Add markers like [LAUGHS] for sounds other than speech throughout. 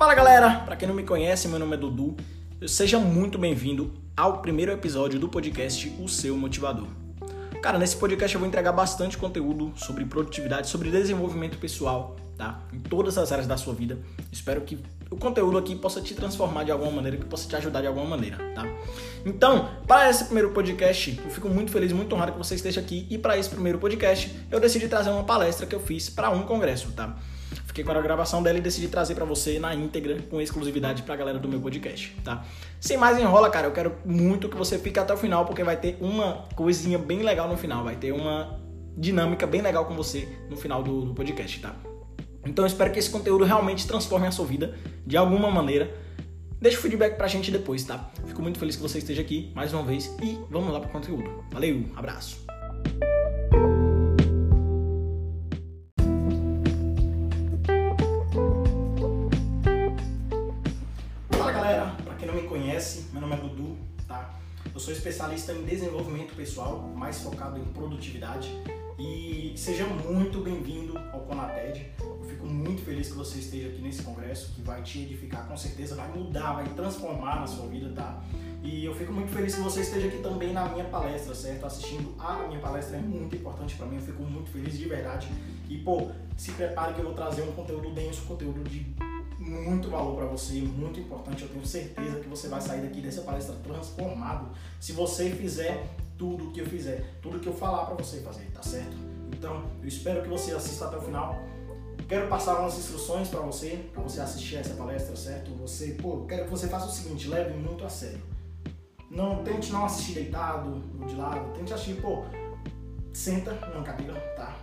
Fala galera, para quem não me conhece, meu nome é Dudu. Seja muito bem-vindo ao primeiro episódio do podcast O Seu Motivador. Cara, nesse podcast eu vou entregar bastante conteúdo sobre produtividade, sobre desenvolvimento pessoal, tá? Em todas as áreas da sua vida. Espero que o conteúdo aqui possa te transformar de alguma maneira, que possa te ajudar de alguma maneira, tá? Então, para esse primeiro podcast, eu fico muito feliz, muito honrado que você esteja aqui. E para esse primeiro podcast, eu decidi trazer uma palestra que eu fiz para um congresso, tá? Fiquei com a gravação dela e decidi trazer para você na íntegra, com exclusividade pra galera do meu podcast, tá? Sem mais enrola, cara, eu quero muito que você fique até o final, porque vai ter uma coisinha bem legal no final, vai ter uma dinâmica bem legal com você no final do, do podcast, tá? Então eu espero que esse conteúdo realmente transforme a sua vida de alguma maneira. Deixa o feedback pra gente depois, tá? Fico muito feliz que você esteja aqui mais uma vez e vamos lá pro conteúdo. Valeu, abraço! Eu sou especialista em desenvolvimento pessoal, mais focado em produtividade. E seja muito bem-vindo ao Conated. Eu fico muito feliz que você esteja aqui nesse congresso, que vai te edificar, com certeza vai mudar, vai transformar na sua vida, tá? E eu fico muito feliz que você esteja aqui também na minha palestra, certo? Assistindo a minha palestra é muito importante para mim, eu fico muito feliz de verdade. E pô, se prepare que eu vou trazer um conteúdo denso, conteúdo de muito valor para você, muito importante. Eu tenho certeza que você vai sair daqui dessa palestra transformado se você fizer tudo o que eu fizer, tudo que eu falar para você fazer, tá certo? Então, eu espero que você assista até o final. Quero passar umas instruções para você, para você assistir essa palestra, certo? Você, pô, quero que você faça o seguinte, leve muito a sério. Não tente não assistir deitado ou de lado, tente assistir, pô, senta numa cadeira, tá?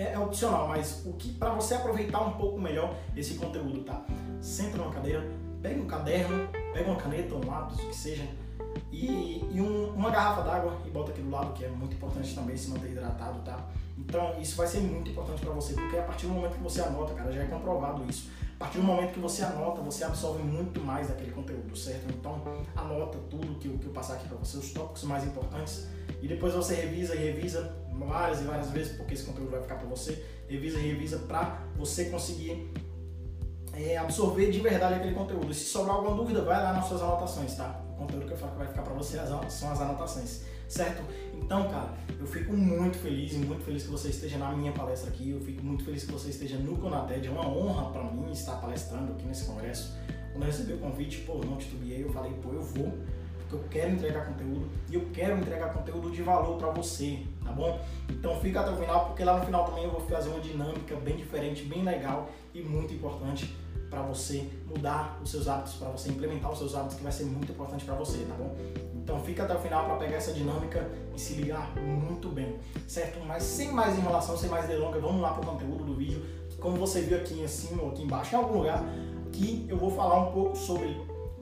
É, é opcional, mas o que para você aproveitar um pouco melhor esse conteúdo, tá? Senta numa cadeira, pega um caderno, pega uma caneta, um lápis, o que seja, e, e um, uma garrafa d'água e bota aqui do lado, que é muito importante também se manter hidratado, tá? Então isso vai ser muito importante para você, porque a partir do momento que você anota, cara, já é comprovado isso. A partir do momento que você anota, você absorve muito mais daquele conteúdo, certo? Então anota tudo que, que eu passar aqui para você, os tópicos mais importantes, e depois você revisa e revisa várias e várias vezes, porque esse conteúdo vai ficar para você, revisa e revisa para você conseguir é, absorver de verdade aquele conteúdo. E se sobrar alguma dúvida, vai lá nas suas anotações, tá? O conteúdo que eu falo que vai ficar para você são as anotações, certo? Então, cara, eu fico muito feliz e muito feliz que você esteja na minha palestra aqui. Eu fico muito feliz que você esteja no Conated. É uma honra para mim estar palestrando aqui nesse congresso. Quando eu recebi o convite, pô, não titubeei, eu falei, pô, eu vou porque eu quero entregar conteúdo e eu quero entregar conteúdo de valor para você, tá bom? Então fica até o final, porque lá no final também eu vou fazer uma dinâmica bem diferente, bem legal e muito importante para você mudar os seus hábitos, para você implementar os seus hábitos, que vai ser muito importante para você, tá bom? Então fica até o final para pegar essa dinâmica e se ligar muito bem, certo? Mas sem mais enrolação, sem mais delongas, vamos lá para o conteúdo do vídeo. Como você viu aqui em cima ou aqui embaixo, em algum lugar, que eu vou falar um pouco sobre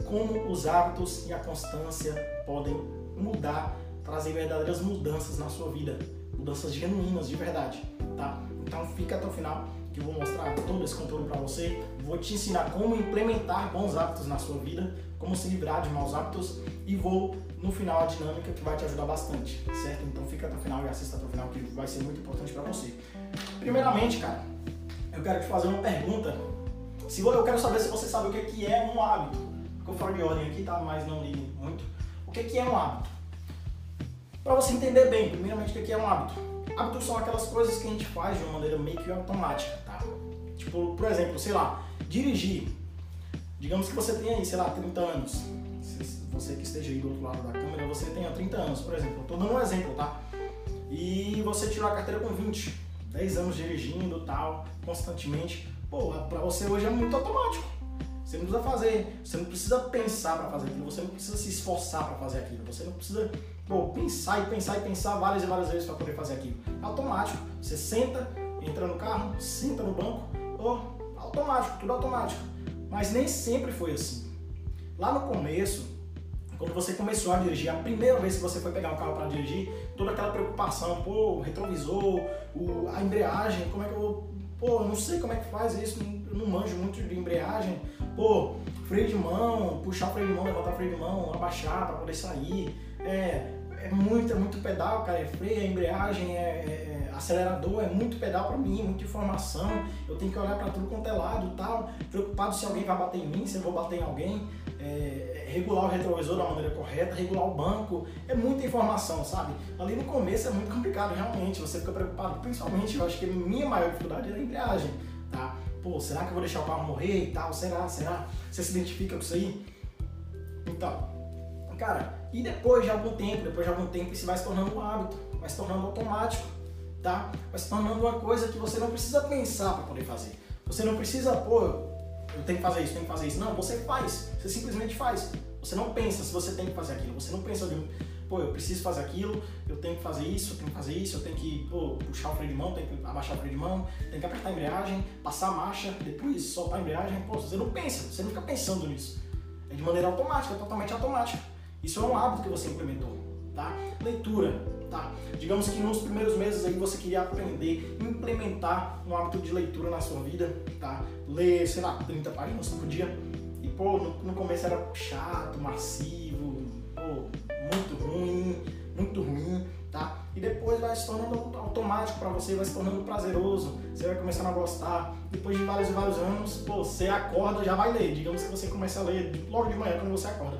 como os hábitos e a constância podem mudar, trazer verdadeiras mudanças na sua vida, mudanças genuínas de verdade, tá? Então fica até o final que eu vou mostrar todo esse conteúdo para você, vou te ensinar como implementar bons hábitos na sua vida, como se livrar de maus hábitos e vou no final a dinâmica que vai te ajudar bastante, certo? Então fica até o final e assista até o final que vai ser muito importante para você. Primeiramente, cara, eu quero te fazer uma pergunta. Se eu quero saber se você sabe o que é um hábito ficou fora de ordem aqui, tá? Mas não li muito. O que, que é um hábito? Para você entender bem, primeiramente, o que, é um hábito? Hábitos são aquelas coisas que a gente faz de uma maneira meio que automática, tá? Tipo, por exemplo, sei lá, dirigir. Digamos que você tem aí, sei lá, 30 anos. Você que esteja aí do outro lado da câmera, você tenha 30 anos, por exemplo. Estou dando um exemplo, tá? E você tirou a carteira com 20, 10 anos dirigindo tal, constantemente. Pô, pra você hoje é muito automático você não precisa fazer, você não precisa pensar para fazer aquilo, você não precisa se esforçar para fazer aquilo, você não precisa pô, pensar e pensar e pensar várias e várias vezes para poder fazer aquilo. É automático. Você senta, entra no carro, senta no banco, oh, automático, tudo automático. Mas nem sempre foi assim. Lá no começo, quando você começou a dirigir, a primeira vez que você foi pegar um carro para dirigir, toda aquela preocupação, pô, o retrovisor, o, a embreagem, como é que eu vou. Pô, não sei como é que faz isso, não manjo muito de embreagem. Pô, freio de mão, puxar o freio de mão, levantar o freio de mão, abaixar para poder sair, é, é muito, é muito pedal, cara, é freio, é embreagem, é, é, é acelerador, é muito pedal para mim, muita informação. Eu tenho que olhar para tudo quanto é lado tal, preocupado se alguém vai bater em mim, se eu vou bater em alguém, é, regular o retrovisor da maneira correta, regular o banco, é muita informação, sabe? Ali no começo é muito complicado, realmente, você fica preocupado, principalmente, eu acho que a minha maior dificuldade era a embreagem, tá? Pô, será que eu vou deixar o carro morrer e tal? Será? Será? Você se identifica com isso aí? Então, cara, e depois de algum tempo, depois de algum tempo, isso vai se tornando um hábito, vai se tornando automático, tá? Vai se tornando uma coisa que você não precisa pensar para poder fazer. Você não precisa, pô, eu tenho que fazer isso, tenho que fazer isso. Não, você faz, você simplesmente faz. Você não pensa se você tem que fazer aquilo, você não pensa de, pô, eu preciso fazer aquilo, eu tenho que fazer isso, eu tenho que fazer isso, eu tenho que pô, puxar o freio de mão, tenho que abaixar o freio de mão, tenho que apertar a embreagem, passar a marcha, depois soltar a embreagem. Pô, você não pensa, você não fica pensando nisso. É de maneira automática, totalmente automática. Isso é um hábito que você implementou, tá? Leitura, tá? Digamos que nos primeiros meses aí você queria aprender, implementar um hábito de leitura na sua vida, tá? Ler, sei lá, 30 páginas por dia. E, pô, no, no começo era chato, massivo, pô, muito ruim, muito ruim, tá? E depois vai se tornando automático para você, vai se tornando prazeroso, você vai começando a gostar. Depois de vários e vários anos, pô, você acorda, já vai ler. Digamos que você começa a ler logo de manhã quando você acorda.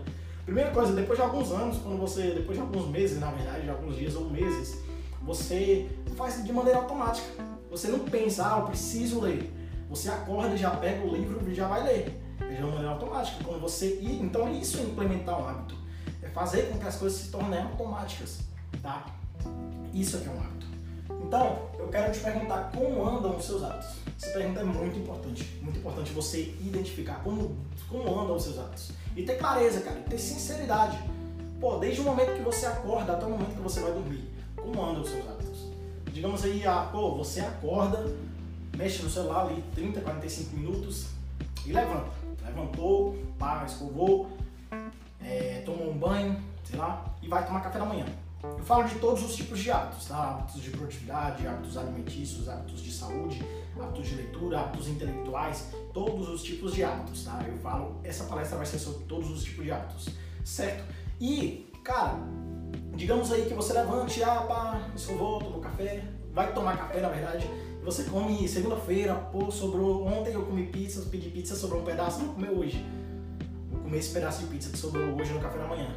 Primeira coisa, depois de alguns anos, quando você, depois de alguns meses, na verdade, de alguns dias ou meses, você faz de maneira automática. Você não pensa, ah, eu preciso ler. Você acorda, já pega o livro e já vai ler. É de maneira automática. Quando você então isso é implementar um hábito. É fazer com que as coisas se tornem automáticas, tá? Isso é que é um hábito. Então, eu quero te perguntar como andam os seus hábitos. Essa pergunta é muito importante. Muito importante você identificar como, como andam os seus hábitos. E ter clareza, cara, e ter sinceridade. Pô, desde o momento que você acorda até o momento que você vai dormir, como andam os seus hábitos? Digamos aí, ah, pô, você acorda, mexe no celular ali 30, 45 minutos e levanta. Levantou, pá, escovou, é, tomou um banho, sei lá, e vai tomar café da manhã. Eu falo de todos os tipos de hábitos, tá? Hábitos de produtividade, hábitos alimentícios, hábitos de saúde, hábitos de leitura, hábitos intelectuais, todos os tipos de hábitos, tá? Eu falo, essa palestra vai ser sobre todos os tipos de hábitos, certo? E, cara, digamos aí que você levante, ah, pá, escovou, tomou café, vai tomar café na verdade, você come segunda-feira, pô, sobrou, ontem eu comi pizza, pedi pizza, sobrou um pedaço, vou comer hoje. Vou comer esse pedaço de pizza que sobrou hoje no café da manhã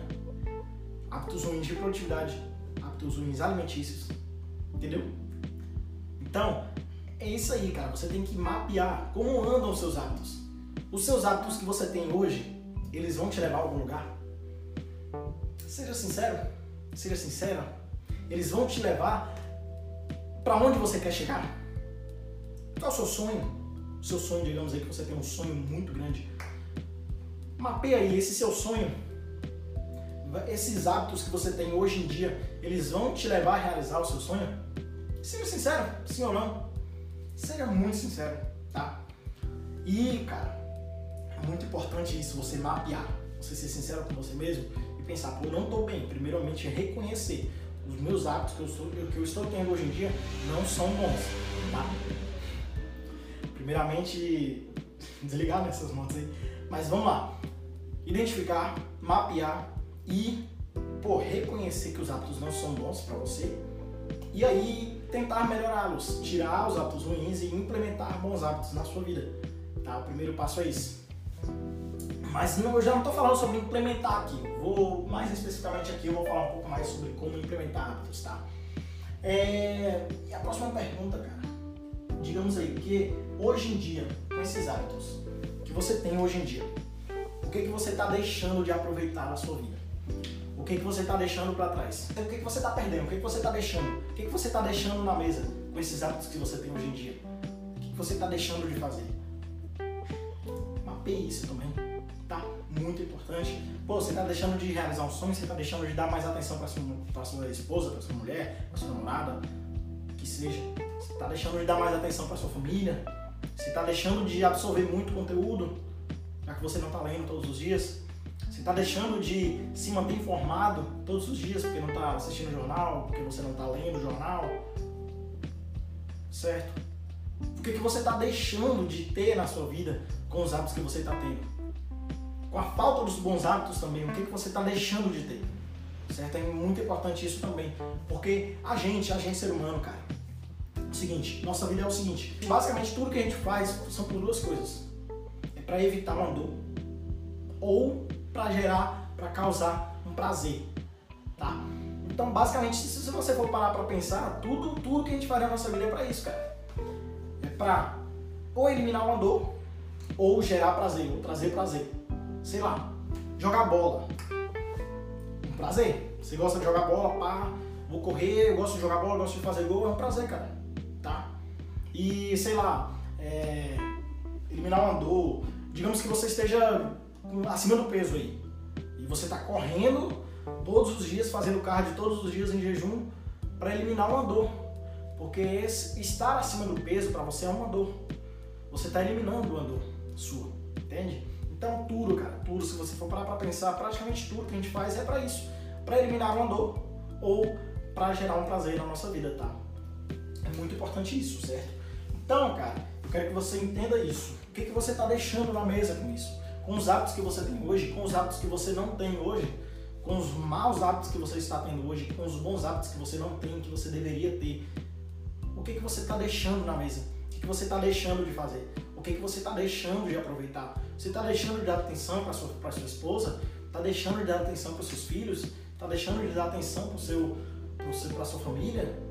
hábitos ruins de produtividade, hábitos ruins alimentícios, entendeu? Então, é isso aí, cara. Você tem que mapear como andam os seus hábitos. Os seus hábitos que você tem hoje, eles vão te levar a algum lugar? Seja sincero, seja sincera. Eles vão te levar para onde você quer chegar? Qual é o seu sonho? O seu sonho, digamos aí que você tem um sonho muito grande. Mapeia aí esse seu sonho esses hábitos que você tem hoje em dia, eles vão te levar a realizar o seu sonho? Seja sincero, sim ou não. Seja muito sincero, tá? E, cara, é muito importante isso, você mapear, você ser sincero com você mesmo e pensar, pô, eu não estou bem. Primeiramente, reconhecer os meus hábitos que eu, estou, que eu estou tendo hoje em dia não são bons, tá? Primeiramente, [LAUGHS] desligar nessas motos aí. Mas vamos lá. Identificar, mapear e pô, reconhecer que os hábitos não são bons para você e aí tentar melhorá-los, tirar os hábitos ruins e implementar bons hábitos na sua vida. Tá? O primeiro passo é isso. Mas não, eu já não estou falando sobre implementar aqui. Vou mais especificamente aqui eu vou falar um pouco mais sobre como implementar hábitos, tá? É, e a próxima pergunta, cara. Digamos aí que hoje em dia, com esses hábitos que você tem hoje em dia, o que que você está deixando de aproveitar na sua vida? O que, que você está deixando para trás? O que, que você está perdendo? O que, que você está deixando? O que, que você está deixando na mesa com esses hábitos que você tem hoje em dia? O que, que você está deixando de fazer? Mapeie isso também, tá? Muito importante. Pô, você está deixando de realizar um sonho, você está deixando de dar mais atenção para sua, sua esposa, para sua mulher, para sua namorada, que seja. Você está deixando de dar mais atenção para sua família. Você está deixando de absorver muito conteúdo, já que você não está lendo todos os dias. Está deixando de se manter informado todos os dias porque não está assistindo jornal, porque você não está lendo jornal, certo? O que, que você está deixando de ter na sua vida com os hábitos que você está tendo? Com a falta dos bons hábitos também, o que, que você está deixando de ter? certo? É muito importante isso também, porque a gente, a gente ser humano, cara, é seguinte, nossa vida é o seguinte, basicamente tudo que a gente faz são por duas coisas. É para evitar uma dor ou para gerar, para causar um prazer, tá? Então, basicamente, se você for parar para pensar, tudo, tudo que a gente faz na nossa vida é para isso, cara. É para ou eliminar uma dor ou gerar prazer, ou trazer prazer. Sei lá, jogar bola. Um prazer. Você gosta de jogar bola, pá, vou correr, eu gosto de jogar bola, gosto de fazer gol, é um prazer, cara. Tá? E sei lá, é, eliminar uma dor. Digamos que você esteja acima do peso aí. E você está correndo todos os dias, fazendo cardio todos os dias em jejum para eliminar uma dor. Porque estar acima do peso para você é uma dor. Você está eliminando uma dor sua, entende? Então tudo, cara, tudo, se você for parar para pensar, praticamente tudo que a gente faz é para isso, para eliminar uma dor ou para gerar um prazer na nossa vida, tá? É muito importante isso, certo? Então, cara, eu quero que você entenda isso. O que, que você está deixando na mesa com isso? Com os hábitos que você tem hoje, com os hábitos que você não tem hoje, com os maus hábitos que você está tendo hoje, com os bons hábitos que você não tem, que você deveria ter. O que, que você está deixando na mesa? O que, que você está deixando de fazer? O que, que você está deixando de aproveitar? Você está deixando de dar atenção para sua, sua esposa? Está deixando de dar atenção para seus filhos? Está deixando de dar atenção para seu, para sua família?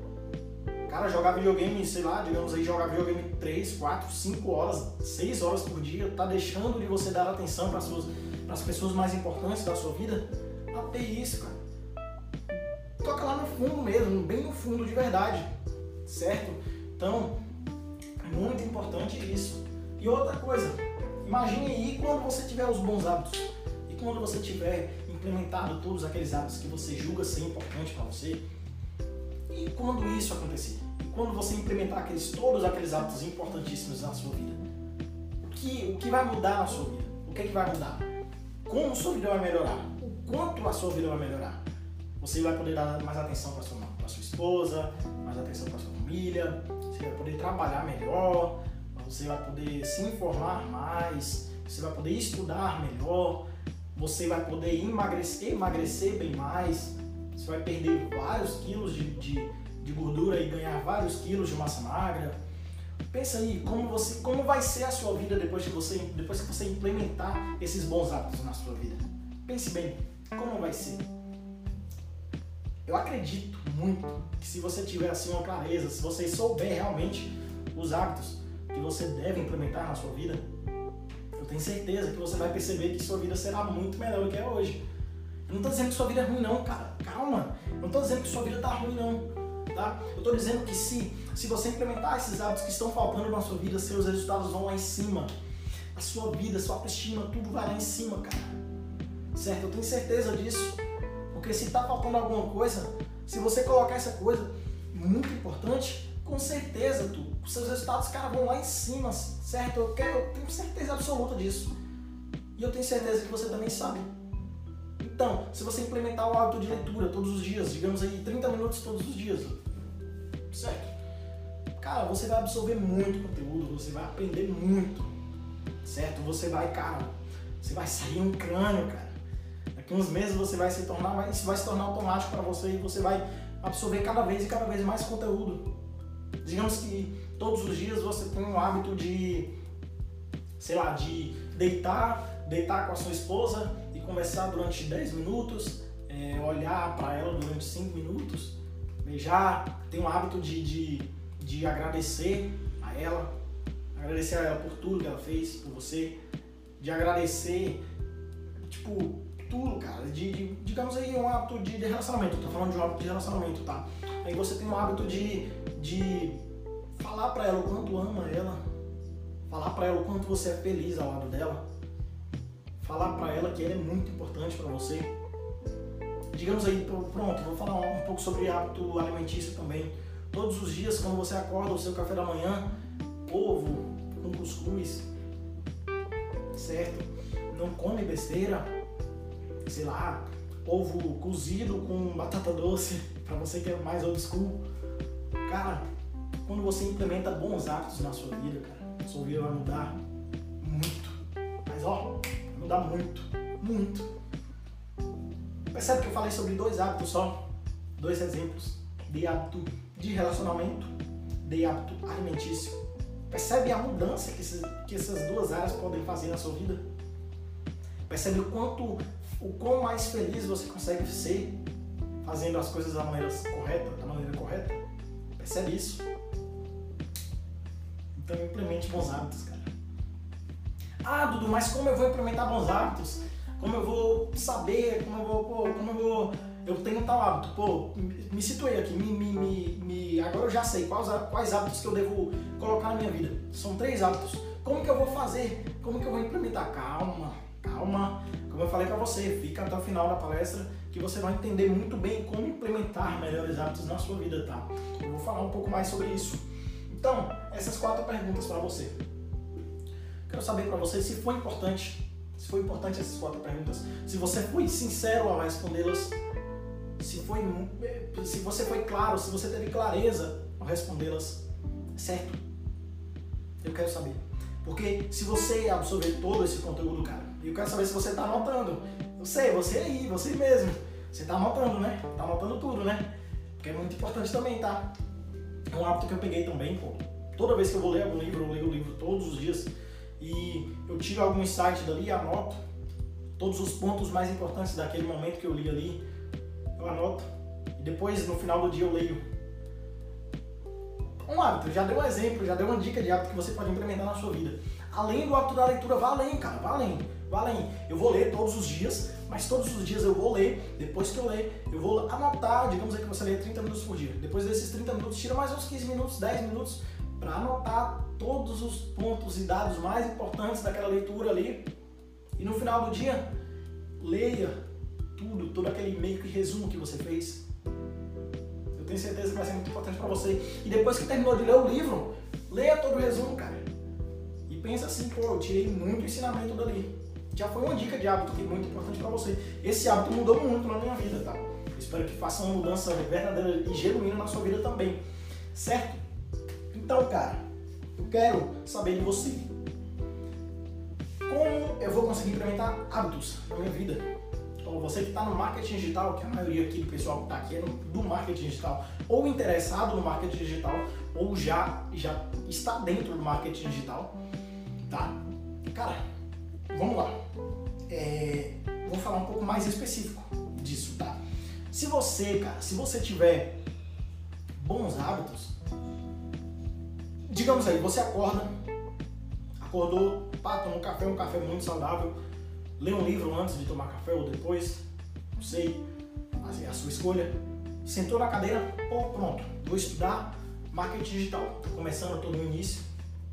Cara, jogar videogame, sei lá, digamos aí, jogar videogame 3, 4, 5 horas, 6 horas por dia, tá deixando de você dar atenção para as pessoas mais importantes da sua vida? Até isso, cara. Toca lá no fundo mesmo, bem no fundo de verdade, certo? Então, é muito importante isso. E outra coisa, imagine aí quando você tiver os bons hábitos e quando você tiver implementado todos aqueles hábitos que você julga ser importante para você. E quando isso acontecer? E quando você implementar aqueles, todos aqueles hábitos importantíssimos na sua vida? O que, o que vai mudar na sua vida? O que, é que vai mudar? Como sua vida vai melhorar? quanto a sua vida vai melhorar. Você vai poder dar mais atenção para sua, sua esposa, mais atenção para sua família, você vai poder trabalhar melhor, você vai poder se informar mais, você vai poder estudar melhor, você vai poder emagrecer, emagrecer bem mais, você vai perder vários quilos de, de, de gordura e ganhar vários quilos de massa magra. Pensa aí como você, como vai ser a sua vida depois que você, depois que você implementar esses bons hábitos na sua vida. Pense bem, como vai ser? Eu acredito muito que se você tiver assim uma clareza, se você souber realmente os hábitos que você deve implementar na sua vida, eu tenho certeza que você vai perceber que sua vida será muito melhor do que é hoje. Eu não estou dizendo que sua vida é ruim não, cara. Calma. Eu não estou dizendo que sua vida está ruim não. Tá? Eu estou dizendo que se, se você implementar esses hábitos que estão faltando na sua vida, seus resultados vão lá em cima. A sua vida, sua autoestima, tudo vai lá em cima, cara certo? Eu tenho certeza disso. Porque se está faltando alguma coisa, se você colocar essa coisa muito importante, com certeza tu, seus resultados, cara, vão lá em cima, certo? Eu, quero, eu tenho certeza absoluta disso. E eu tenho certeza que você também sabe. Então, se você implementar o hábito de leitura todos os dias, digamos aí 30 minutos todos os dias, certo? Cara, você vai absorver muito conteúdo, você vai aprender muito, certo? Você vai, cara, você vai sair um crânio, cara. Daqui uns meses você vai se tornar, isso vai se tornar automático para você e você vai absorver cada vez e cada vez mais conteúdo. Digamos que todos os dias você tem um hábito de, sei lá, de deitar, deitar com a sua esposa conversar durante 10 minutos, é, olhar para ela durante 5 minutos, beijar, tem um hábito de, de, de agradecer a ela, agradecer a ela por tudo que ela fez por você, de agradecer, tipo, tudo, cara, de, de, digamos aí um hábito de, de relacionamento, tô falando de um hábito de relacionamento, tá? Aí você tem um hábito de, de falar pra ela o quanto ama ela, falar pra ela o quanto você é feliz ao lado dela, falar pra ela que ela é muito importante pra você. Digamos aí, pronto, vou falar um pouco sobre hábito alimentício também. Todos os dias, quando você acorda, o seu café da manhã, ovo com cuscuz, certo? Não come besteira, sei lá, ovo cozido com batata doce, [LAUGHS] para você que é mais old school. Cara, quando você implementa bons hábitos na sua vida, cara, sua vida vai mudar muito. Mas ó, mudar muito, muito. Percebe que eu falei sobre dois hábitos só? Dois exemplos de hábito de relacionamento, de hábito alimentício. Percebe a mudança que, esses, que essas duas áreas podem fazer na sua vida? Percebe o quanto, o quão mais feliz você consegue ser fazendo as coisas da maneira correta, da maneira correta? Percebe isso? Então implemente bons hábitos. Ah, Dudu, mas como eu vou implementar bons hábitos? Como eu vou saber? Como eu vou, pô, como eu vou eu tenho tal hábito, pô, me situei aqui, me, me, me, me, agora eu já sei quais, quais hábitos que eu devo colocar na minha vida. São três hábitos. Como que eu vou fazer? Como que eu vou implementar? Calma, calma. Como eu falei para você, fica até o final da palestra que você vai entender muito bem como implementar melhores hábitos na sua vida, tá? Eu vou falar um pouco mais sobre isso. Então, essas quatro perguntas para você. Quero saber para você se foi importante, se foi importante essas quatro perguntas, se você foi sincero ao respondê-las se, foi, se você foi claro, se você teve clareza ao respondê-las, certo? Eu quero saber. Porque se você absorver todo esse conteúdo, cara, eu quero saber se você está anotando. Eu sei, você aí, você mesmo. Você está anotando, né? Está anotando tudo, né? Porque é muito importante também, tá? É um hábito que eu peguei também, pô. Toda vez que eu vou ler algum livro, eu leio o livro todos os dias e eu tiro algum insight dali e anoto todos os pontos mais importantes daquele momento que eu li ali eu anoto e depois no final do dia eu leio. Um hábito, já deu um exemplo, já deu uma dica de hábito que você pode implementar na sua vida. Além do hábito da leitura, vá além, cara, vá além, vá além. Eu vou ler todos os dias, mas todos os dias eu vou ler, depois que eu ler, eu vou anotar, digamos aí que você lê 30 minutos por dia. Depois desses 30 minutos, tira mais uns 15 minutos, 10 minutos para anotar todos os pontos e dados mais importantes daquela leitura ali. E no final do dia, leia tudo, todo aquele meio que resumo que você fez. Eu tenho certeza que vai ser muito importante para você. E depois que terminou de ler o livro, leia todo o resumo, cara. E pensa assim, pô, eu tirei muito ensinamento dali. Já foi uma dica de hábito que é muito importante para você. Esse hábito mudou muito na minha vida, tá? espero que faça uma mudança verdadeira e genuína na sua vida também. Certo? Então, cara, eu quero saber de você. Como eu vou conseguir implementar hábitos na minha vida? Então, você que está no marketing digital, que a maioria aqui do pessoal que está aqui é do marketing digital, ou interessado no marketing digital, ou já, já está dentro do marketing digital, tá? Cara, vamos lá. É, vou falar um pouco mais específico disso, tá? Se você, cara, se você tiver bons hábitos, digamos aí, você acorda, acordou, pá, toma um café, um café muito saudável, lê um livro antes de tomar café ou depois, não sei, mas é a sua escolha. Sentou na cadeira, pô, pronto, vou estudar marketing digital. Estou começando, estou no início,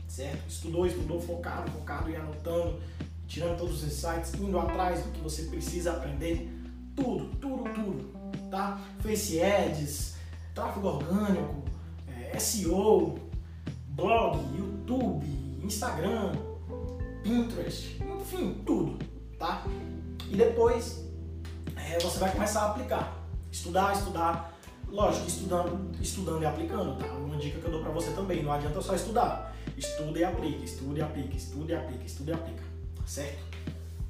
certo? Estudou, estudou, focado, focado e anotando, tirando todos os insights, indo atrás do que você precisa aprender, tudo, tudo, tudo, tá? Face Ads, tráfego orgânico, é, SEO, blog, YouTube, Instagram, Pinterest, enfim, tudo tá? E depois é, você vai começar a aplicar. Estudar, estudar. Lógico, estudando, estudando e aplicando, tá? Uma dica que eu dou pra você também, não adianta só estudar. Estuda e aplica, estuda e aplica, estuda e aplica, estuda e aplica, certo?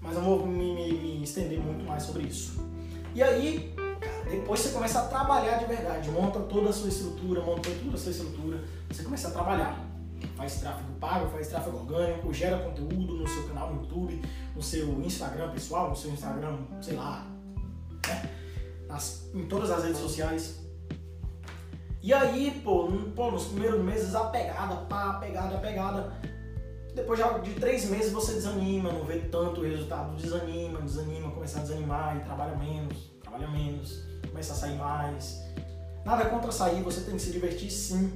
Mas eu vou me, me, me estender muito mais sobre isso. E aí, cara, depois você começa a trabalhar de verdade, monta toda a sua estrutura, monta toda a sua estrutura, você começa a trabalhar faz tráfego pago, faz tráfego orgânico, gera conteúdo no seu canal no YouTube, no seu Instagram pessoal, no seu Instagram, sei lá, né? Nas, em todas as redes sociais. E aí, pô, pô, nos primeiros meses a pegada, pá, pegada, pegada. Depois de três meses você desanima, não vê tanto resultado, desanima, desanima, começa a desanimar e trabalha menos, trabalha menos, começa a sair mais. Nada contra sair, você tem que se divertir sim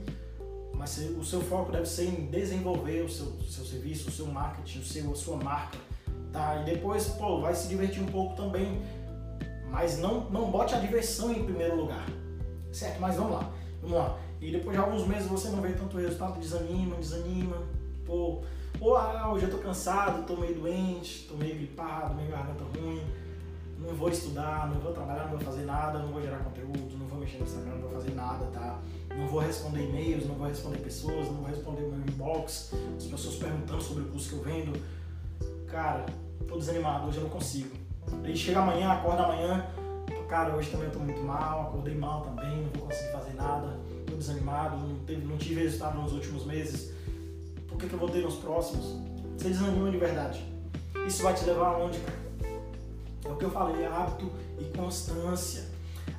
mas o seu foco deve ser em desenvolver o seu, seu serviço, o seu marketing, o seu, a sua marca, tá? E depois, pô, vai se divertir um pouco também, mas não, não bote a diversão em primeiro lugar, certo? Mas vamos lá, vamos lá. E depois de alguns meses você não vê tanto resultado, desanima, desanima, pô, ou ah, hoje eu tô cansado, tô meio doente, tô meio gripado, meio garganta ruim, não vou estudar, não vou trabalhar, não vou fazer nada, não vou gerar conteúdo, não vou mexer no Instagram, não vou fazer nada, tá? Não vou responder e-mails, não vou responder pessoas, não vou responder meu inbox, as pessoas perguntando sobre o curso que eu vendo. Cara, tô desanimado, hoje eu não consigo. Aí chega amanhã, acorda amanhã, cara, hoje também eu tô muito mal, acordei mal também, não vou conseguir fazer nada, tô desanimado, não, teve, não tive resultado nos últimos meses, por que, que eu vou ter nos próximos? Você desanima de verdade. Isso vai te levar aonde, cara? É o que eu falei, hábito e constância.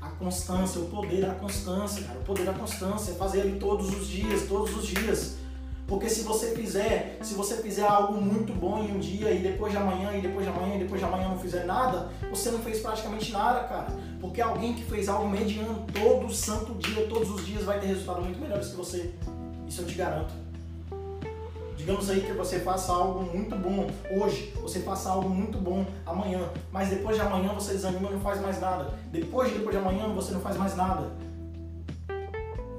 A constância, o poder da constância, cara. O poder da constância é fazer ele todos os dias, todos os dias. Porque se você fizer, se você fizer algo muito bom em um dia e depois de amanhã, e depois de amanhã, e depois de amanhã não fizer nada, você não fez praticamente nada, cara. Porque alguém que fez algo mediano todo santo dia, todos os dias, vai ter resultados muito melhores que você. Isso eu te garanto. Digamos aí que você faça algo muito bom hoje, você faça algo muito bom amanhã, mas depois de amanhã você desanima e não faz mais nada. Depois de depois de amanhã você não faz mais nada.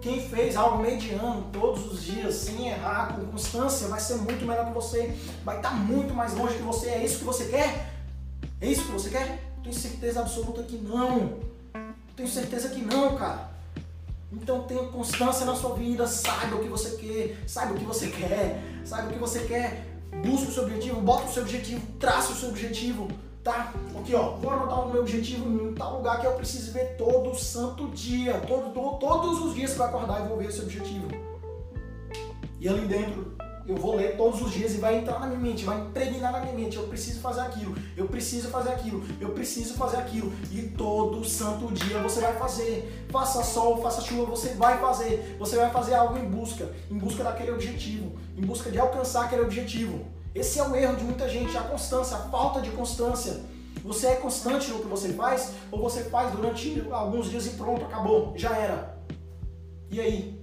Quem fez algo mediano todos os dias, sem errar, com constância, vai ser muito melhor que você, vai estar muito mais longe que você. É isso que você quer? É isso que você quer? Tenho certeza absoluta que não. Tenho certeza que não, cara. Então tenha constância na sua vida, saiba o que você quer, saiba o que você quer, saiba o que você quer, busque o seu objetivo, bota o seu objetivo, traça o seu objetivo, tá? Aqui ó, vou anotar o meu objetivo em tal lugar que eu preciso ver todo santo dia, todo, todo, todos os dias que vai acordar eu vou ver esse objetivo. E ali dentro eu vou ler todos os dias e vai entrar na minha mente, vai impregnar na minha mente. Eu preciso fazer aquilo, eu preciso fazer aquilo, eu preciso fazer aquilo. E todo santo dia você vai fazer. Faça sol, faça chuva, você vai fazer. Você vai fazer algo em busca, em busca daquele objetivo, em busca de alcançar aquele objetivo. Esse é o erro de muita gente, a constância, a falta de constância. Você é constante no que você faz ou você faz durante alguns dias e pronto, acabou, já era. E aí?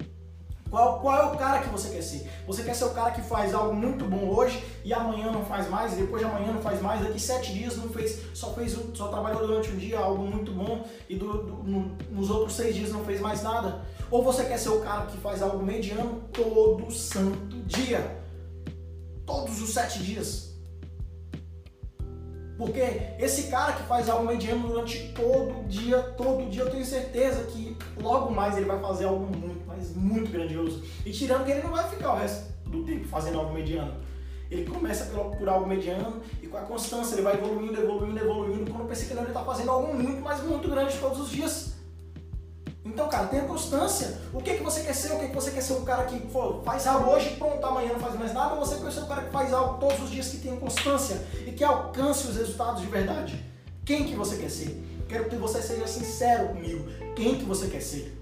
Qual, qual é o cara que você quer ser? Você quer ser o cara que faz algo muito bom hoje e amanhã não faz mais, e depois de amanhã não faz mais, daqui sete dias não fez, só fez, só trabalhou durante um dia algo muito bom e do, do, no, nos outros seis dias não fez mais nada? Ou você quer ser o cara que faz algo mediano todo santo dia? Todos os sete dias. Porque esse cara que faz algo mediano durante todo dia, todo dia, eu tenho certeza que logo mais ele vai fazer algo muito, mas muito grandioso. E tirando que ele não vai ficar o resto do tempo fazendo algo mediano. Ele começa por, algo mediano e com a constância ele vai evoluindo, evoluindo, evoluindo. Quando pensa que não, ele está fazendo algo muito, mas muito grande todos os dias. Então, cara, tenha constância. O que, que você quer ser? O que, que você quer ser? Um cara que pô, faz algo hoje, pronto, amanhã não faz mais nada? Ou você quer ser um cara que faz algo todos os dias, que tenha constância e que alcance os resultados de verdade? Quem que você quer ser? Quero que você seja sincero comigo. Quem que você quer ser?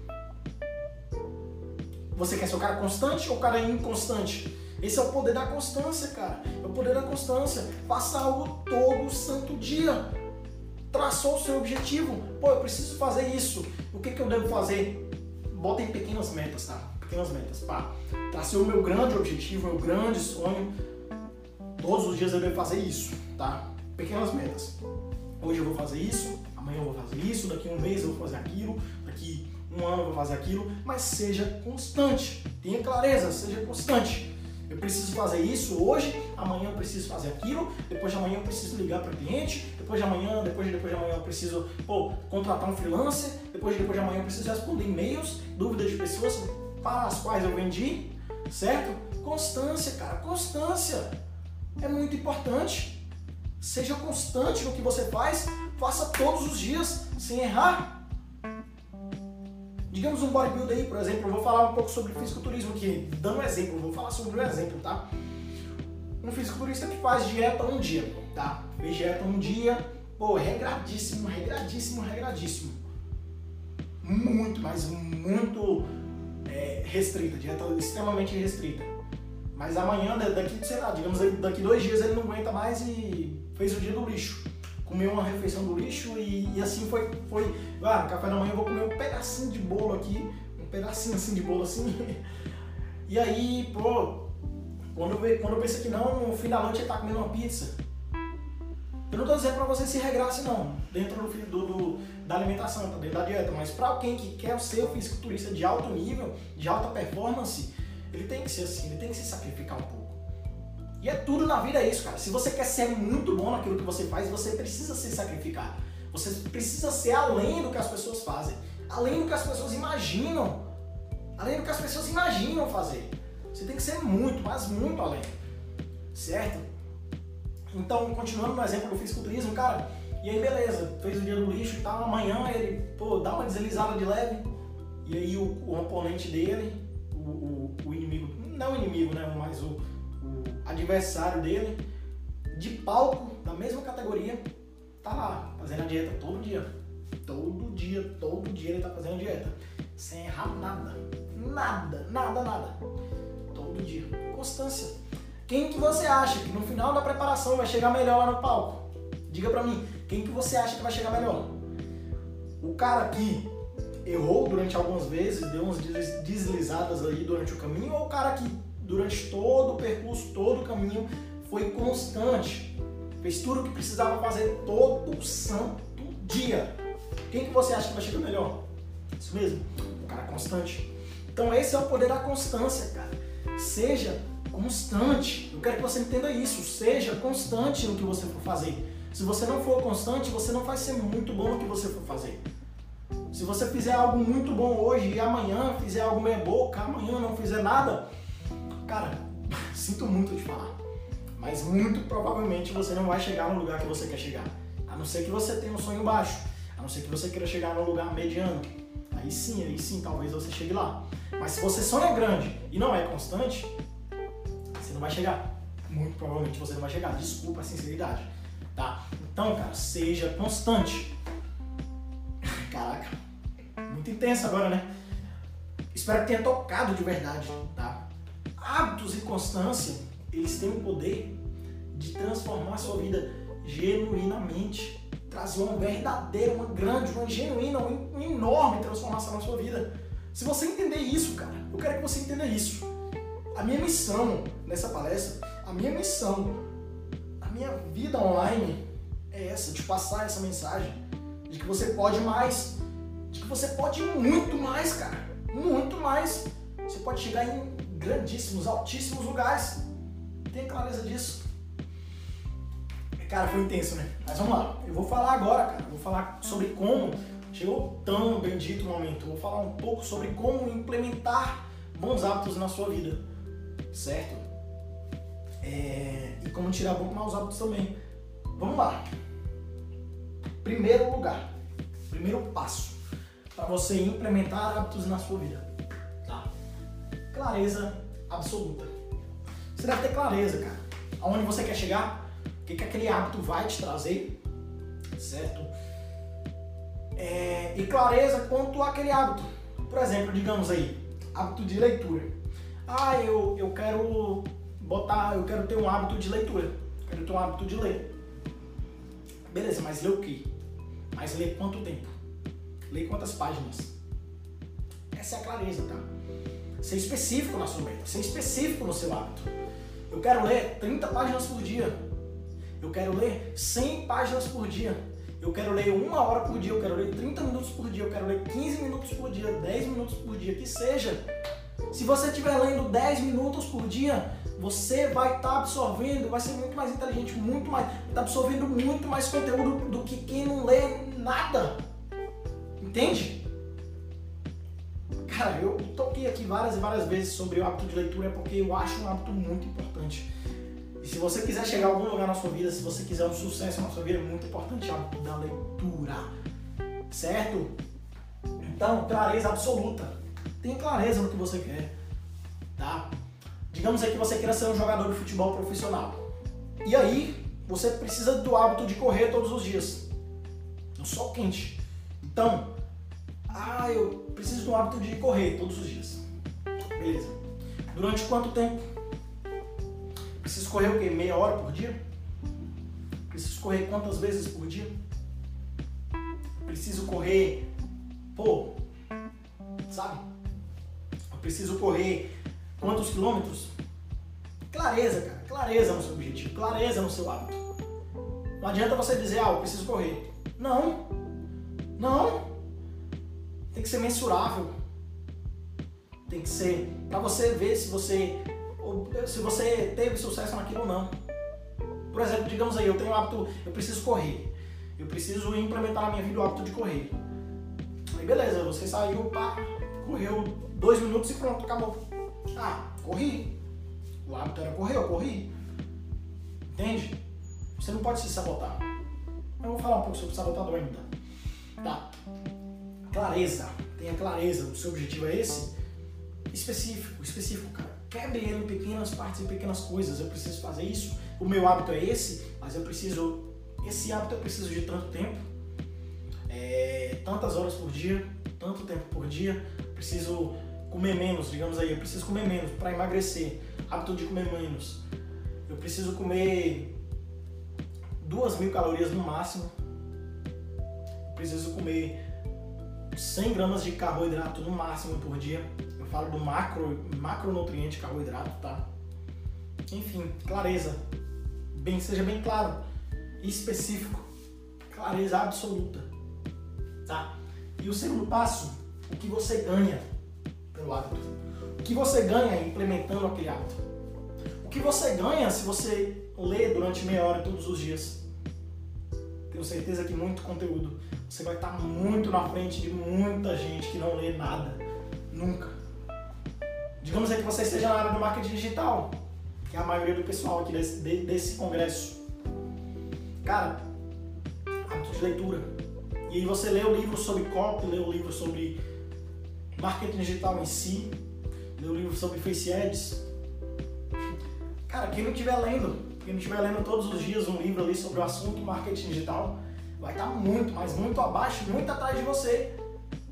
Você quer ser um cara constante ou um cara inconstante? Esse é o poder da constância, cara. É o poder da constância. Faça algo todo santo dia traçou o seu objetivo. Pô, eu preciso fazer isso. O que, que eu devo fazer? Bota em pequenas metas, tá? Pequenas metas. Pá. Tracei o meu grande objetivo, meu grande sonho. Todos os dias eu devo fazer isso, tá? Pequenas metas. Hoje eu vou fazer isso, amanhã eu vou fazer isso, daqui um mês eu vou fazer aquilo, daqui um ano eu vou fazer aquilo, mas seja constante. Tenha clareza, seja constante. Eu preciso fazer isso hoje, amanhã eu preciso fazer aquilo, depois de amanhã eu preciso ligar para o cliente, depois de amanhã, depois de depois de amanhã eu preciso pô, contratar um freelancer, depois de depois de amanhã eu preciso responder e-mails, dúvidas de pessoas para as quais eu vendi, certo? Constância, cara, constância é muito importante. Seja constante no que você faz, faça todos os dias sem errar. Digamos um bodybuilder aí, por exemplo, eu vou falar um pouco sobre fisiculturismo aqui, dando um exemplo, vou falar sobre um exemplo, tá? Um fisiculturista que faz dieta um dia, tá? Fez dieta um dia, pô, regradíssimo, regradíssimo, regradíssimo. Muito, mas muito é, restrita, dieta extremamente restrita. Mas amanhã, daqui, sei lá, digamos, daqui dois dias ele não aguenta mais e fez o dia do lixo comer uma refeição do lixo e, e, assim foi, foi, ah, café da manhã eu vou comer um pedacinho de bolo aqui, um pedacinho assim de bolo assim. [LAUGHS] E aí, pô, quando eu, quando eu penso que não, no fim da noite ele tá comendo uma pizza. Eu não tô dizendo pra você se regrasse não, dentro do, do, da alimentação, tá dentro da dieta, mas pra alguém que quer ser um fisiculturista de alto nível, de alta performance, ele tem que ser assim, ele tem que se sacrificar um pouco. E é tudo na vida isso, cara. Se você quer ser muito bom naquilo que você faz, você precisa se sacrificar. Você precisa ser além do que as pessoas fazem, além do que as pessoas imaginam, além do que as pessoas imaginam fazer. Você tem que ser muito, mas muito além. Certo? Então, continuando no exemplo do fisiculturismo, cara, E aí, beleza, fez o dia do lixo e tal. Amanhã ele, pô, dá uma deslizada de leve. E aí, o, o oponente dele, o, o, o, inimigo, não o inimigo, né? Mas o adversário dele, de palco, da mesma categoria, tá lá, fazendo a dieta todo dia. Todo dia, todo dia ele tá fazendo dieta. Sem errar nada. Nada, nada, nada. Todo dia. Constância. Quem que você acha que no final da preparação vai chegar melhor lá no palco? Diga pra mim, quem que você acha que vai chegar melhor? O cara que errou durante algumas vezes, deu umas deslizadas aí durante o caminho, ou o cara que durante todo o percurso, todo o caminho, foi constante, fez tudo o que precisava fazer todo o santo dia. Quem que você acha que vai chegar melhor? Isso mesmo, o cara constante. Então esse é o poder da constância, cara. Seja constante. Eu quero que você entenda isso. Seja constante no que você for fazer. Se você não for constante, você não vai ser muito bom no que você for fazer. Se você fizer algo muito bom hoje e amanhã fizer algo meia boca, amanhã não fizer nada, cara, [LAUGHS] sinto muito de falar. Mas muito provavelmente você não vai chegar no lugar que você quer chegar. A não ser que você tenha um sonho baixo. A não ser que você queira chegar num lugar mediano. Aí sim, aí sim, talvez você chegue lá. Mas se você sonha grande e não é constante, você não vai chegar. Muito provavelmente você não vai chegar. Desculpa a sinceridade. Tá? Então, cara, seja constante. [LAUGHS] Caraca, muito intenso agora, né? Espero que tenha tocado de verdade, tá? Hábitos e constância, eles têm o poder de transformar a sua vida genuinamente, trazer uma verdadeira, uma grande, uma genuína, uma enorme transformação na sua vida. Se você entender isso, cara, eu quero que você entenda isso. A minha missão nessa palestra, a minha missão, a minha vida online é essa, de passar essa mensagem de que você pode mais, de que você pode muito mais, cara, muito mais. Você pode chegar em grandíssimos, altíssimos lugares. Tenha clareza disso. Cara, foi intenso, né? Mas vamos lá. Eu vou falar agora, cara. Vou falar sobre como chegou tão bendito momento. Eu vou falar um pouco sobre como implementar bons hábitos na sua vida, certo? É... E como tirar bons maus hábitos também. Vamos lá. Primeiro lugar, primeiro passo para você implementar hábitos na sua vida. Clareza absoluta. Você deve ter clareza, cara. Aonde você quer chegar, o que, que aquele hábito vai te trazer, certo? É, e clareza quanto àquele hábito. Por exemplo, digamos aí, hábito de leitura. Ah, eu, eu quero botar, eu quero ter um hábito de leitura. Quero ter um hábito de ler. Beleza, mas ler o quê? Mas ler quanto tempo? Ler quantas páginas? Essa é a clareza, tá? Ser específico na sua meta, ser específico no seu hábito. Eu quero ler 30 páginas por dia. Eu quero ler 100 páginas por dia. Eu quero ler uma hora por dia, eu quero ler 30 minutos por dia, eu quero ler 15 minutos por dia, 10 minutos por dia, que seja. Se você estiver lendo 10 minutos por dia, você vai estar tá absorvendo, vai ser muito mais inteligente, muito mais, está absorvendo muito mais conteúdo do que quem não lê nada. Entende? Cara, eu toquei aqui várias e várias vezes sobre o hábito de leitura porque eu acho um hábito muito importante. E se você quiser chegar a algum lugar na sua vida, se você quiser um sucesso na sua vida, é muito importante o hábito da leitura. Certo? Então, clareza absoluta. Tenha clareza no que você quer. Tá? Digamos aí que você queira ser um jogador de futebol profissional. E aí, você precisa do hábito de correr todos os dias. No sol quente. Então, ah, eu preciso do hábito de correr todos os dias. Beleza. Durante quanto tempo? Preciso correr o quê? Meia hora por dia? Preciso correr quantas vezes por dia? Preciso correr, pô, sabe? Eu preciso correr Quantos quilômetros? Clareza, cara. Clareza no seu objetivo. Clareza no seu hábito. Não adianta você dizer, ah, eu preciso correr. Não. Não. Tem que ser mensurável. Tem que ser para você ver se você se você teve sucesso naquilo ou não. Por exemplo, digamos aí, eu tenho o hábito, eu preciso correr. Eu preciso implementar na minha vida o hábito de correr. Aí beleza, você saiu, pá, correu dois minutos e pronto, acabou. Ah, corri. O hábito era correr, eu corri. Entende? Você não pode se sabotar. Eu vou falar um pouco sobre sabotador ainda. Tá. Clareza. Tenha clareza. O seu objetivo é esse? Específico, específico, cara. Quebre ele em pequenas partes, em pequenas coisas. Eu preciso fazer isso. O meu hábito é esse, mas eu preciso. Esse hábito eu preciso de tanto tempo, é, tantas horas por dia, tanto tempo por dia. Preciso comer menos, digamos aí. Eu preciso comer menos para emagrecer. Hábito de comer menos. Eu preciso comer duas mil calorias no máximo. Eu preciso comer 100 gramas de carboidrato no máximo por dia. Eu falo do macro, macronutriente carboidrato, tá? Enfim, clareza. Bem, seja bem claro específico. Clareza absoluta. Tá? E o segundo passo, o que você ganha pelo hábito. O que você ganha implementando aquele hábito. O que você ganha se você lê durante meia hora todos os dias. Tenho certeza que muito conteúdo você vai estar muito na frente de muita gente que não lê nada, nunca. Digamos que você esteja na área do marketing digital, que é a maioria do pessoal aqui desse, desse congresso. Cara, hábito de leitura. E aí você lê o livro sobre copy, lê o livro sobre marketing digital em si, lê o livro sobre Face Ads. Cara, quem não estiver lendo, quem não estiver lendo todos os dias um livro ali sobre o assunto marketing digital, vai estar muito, mas muito abaixo, muito atrás de você.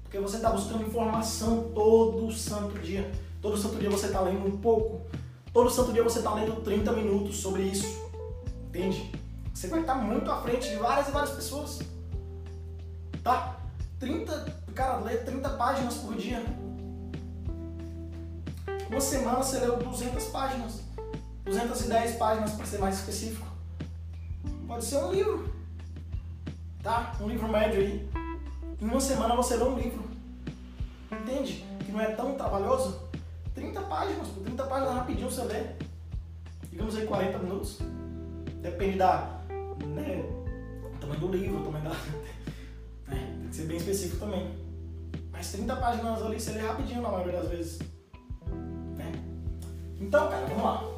Porque você está buscando informação todo santo dia. Todo santo dia você está lendo um pouco. Todo santo dia você está lendo 30 minutos sobre isso. Entende? Você vai estar muito à frente de várias e várias pessoas. Tá? 30, cara, lê 30 páginas por dia. Uma semana você leu 200 páginas. 210 páginas para ser mais específico. Pode ser um livro tá? Um livro médio aí. Em uma semana você lê um livro. Entende? Que não é tão trabalhoso. 30 páginas, por 30 páginas rapidinho você lê. Digamos aí 40 minutos. Depende da. Né, tamanho do livro, tamanho da. [LAUGHS] É, tem que ser bem específico também. Mas 30 páginas ali você lê rapidinho na maioria das vezes. Né? Então, cara, vamos lá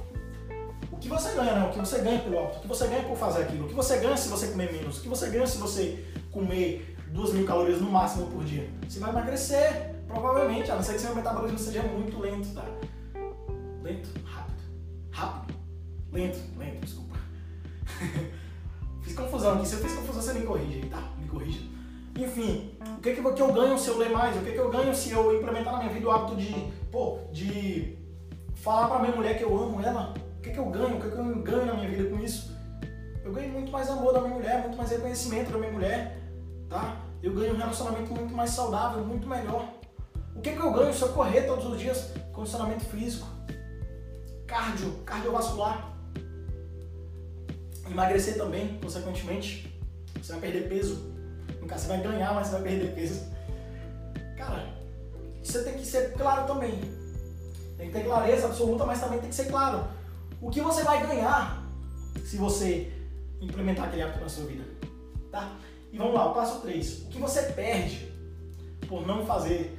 que você ganha, não, o que você ganha pelo hábito, o que você ganha por fazer aquilo, o que você ganha se você comer menos, o que você ganha se você comer duas mil calorias no máximo por dia. Você vai emagrecer, provavelmente, a não ser que seu metabolismo seja muito lento, tá? Lento, rápido. Rápido. Lento, lento, desculpa. [LAUGHS] fiz confusão aqui, se eu fiz confusão você me corrige, tá? Me corrija. Enfim, o que, que eu ganho se eu ler mais? O que, que eu ganho se eu implementar na minha vida o hábito de, pô, de falar pra minha mulher que eu amo ela? O que, que eu ganho? O que, que eu ganho na minha vida com isso? Eu ganho muito mais amor da minha mulher, muito mais reconhecimento da minha mulher, tá? Eu ganho um relacionamento muito mais saudável, muito melhor. O que, que eu ganho se eu correr todos os dias? Condicionamento físico, cardio, cardiovascular. Emagrecer também, consequentemente. Você vai perder peso. Nunca você vai ganhar, mas você vai perder peso. Cara, você tem que ser claro também. Tem que ter clareza absoluta, mas também tem que ser claro o que você vai ganhar se você implementar aquele hábito na sua vida. Tá? E vamos lá, o passo 3. O que você perde por não fazer,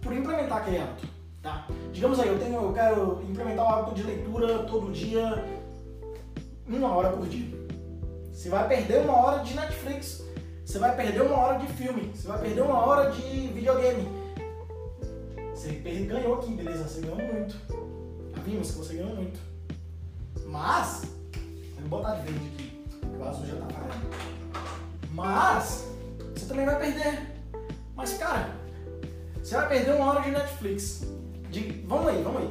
por implementar aquele hábito. Tá? Digamos aí, eu, tenho, eu quero implementar o hábito de leitura todo dia, uma hora por dia. Você vai perder uma hora de Netflix, você vai perder uma hora de filme, você vai perder uma hora de videogame. Você ganhou aqui, beleza? Você ganhou muito. Já vimos que você ganhou muito. Mas, vou botar de verde aqui, o azul já tá falhando. Mas, você também vai perder. Mas, cara, você vai perder uma hora de Netflix. De, vamos aí, vamos aí.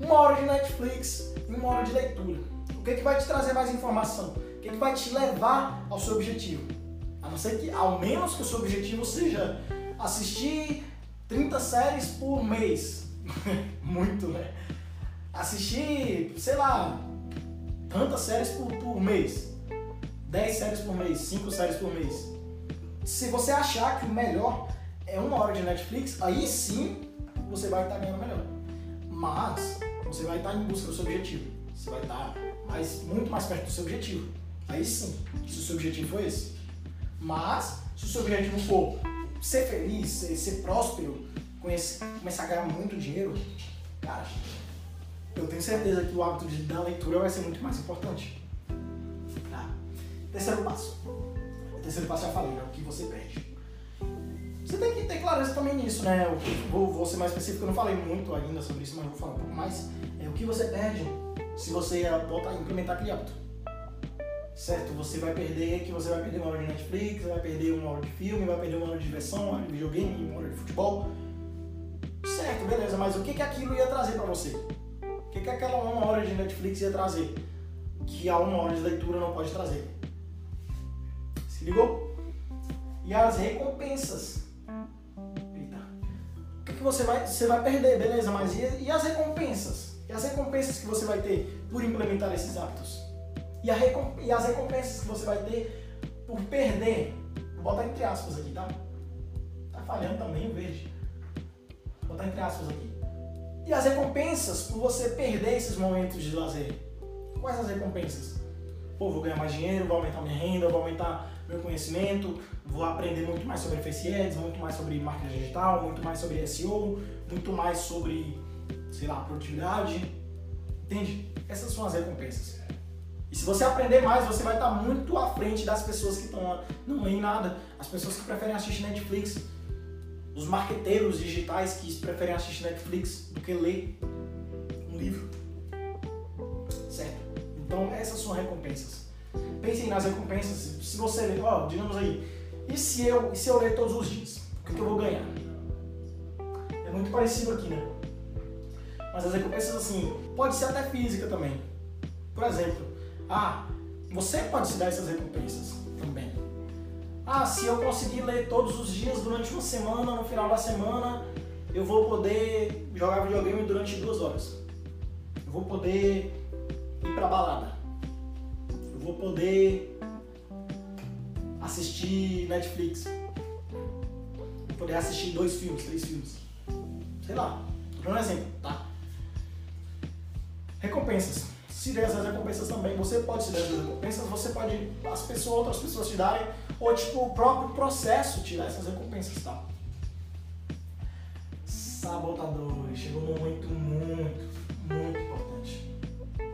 Uma hora de Netflix e uma hora de leitura. O que, é que vai te trazer mais informação? O que, é que vai te levar ao seu objetivo? A não ser que, ao menos que o seu objetivo seja assistir 30 séries por mês. [LAUGHS] Muito, né? Assistir, sei lá, tantas séries por, por mês. 10 séries por mês, 5 séries por mês. Se você achar que o melhor é uma hora de Netflix, aí sim você vai estar ganhando melhor. Mas você vai estar em busca do seu objetivo. Você vai estar mais, muito mais perto do seu objetivo. Aí sim, se o seu objetivo for esse. Mas, se o seu objetivo for ser feliz, ser, ser próspero, conhecer, começar a ganhar muito dinheiro, cara, eu tenho certeza que o hábito de, da leitura vai ser muito mais importante. Tá? Terceiro passo. terceiro passo já falei, né? O que você perde. Você tem que ter clareza também nisso, né? O que, vou, vou ser mais específico, eu não falei muito ainda sobre isso, mas vou falar um pouco mais. É o que você perde se você botar, implementar aquele hábito. Certo? Você vai perder que você vai perder uma hora de Netflix, vai perder uma hora de filme, vai perder uma hora de diversão, uma hora de videogame, uma hora de futebol. Certo, beleza, mas o que, que aquilo ia trazer para você? O que, que aquela uma hora de Netflix ia trazer? Que a uma hora de leitura não pode trazer. Se ligou? E as recompensas que você vai, você vai perder, beleza, mas e, e, as recompensas? E as recompensas que você vai ter por implementar esses hábitos? E, a, e as recompensas que você vai ter por perder? Vou botar entre aspas aqui, tá? Tá falhando também o verde. Vou botar entre aspas aqui. E as recompensas por você perder esses momentos de lazer? Quais as recompensas? Pô, vou ganhar mais dinheiro, vou aumentar minha renda, vou aumentar meu conhecimento, vou aprender muito mais sobre Face Ads, muito mais sobre marketing digital, muito mais sobre SEO, muito mais sobre, sei lá, produtividade. Entende? Essas são as recompensas. E se você aprender mais, você vai estar muito à frente das pessoas que estão não leem nada, as pessoas que preferem assistir Netflix, os marqueteiros digitais que preferem assistir Netflix do que ler um livro. Certo? Então essas são recompensas. Pensem nas recompensas. Se você ler, ó, digamos aí, e se eu, e se eu ler todos os dias? O que, que eu vou ganhar? É muito parecido aqui, né? Mas as recompensas, assim, pode ser até física também. Por exemplo, ah, você pode se dar essas recompensas também. Ah, se eu conseguir ler todos os dias durante uma semana, no final da semana, eu vou poder jogar videogame durante duas horas. Eu vou poder ir pra balada vou poder assistir Netflix. Vou poder assistir dois filmes, três filmes. Sei lá. Tô dando um exemplo, tá? Recompensas. Se der essas recompensas também, você pode se dar essas recompensas, você pode as pessoas, outras pessoas te darem, ou tipo o próprio processo te dar essas recompensas, tá? Sabotadores, chegou num momento muito, muito importante.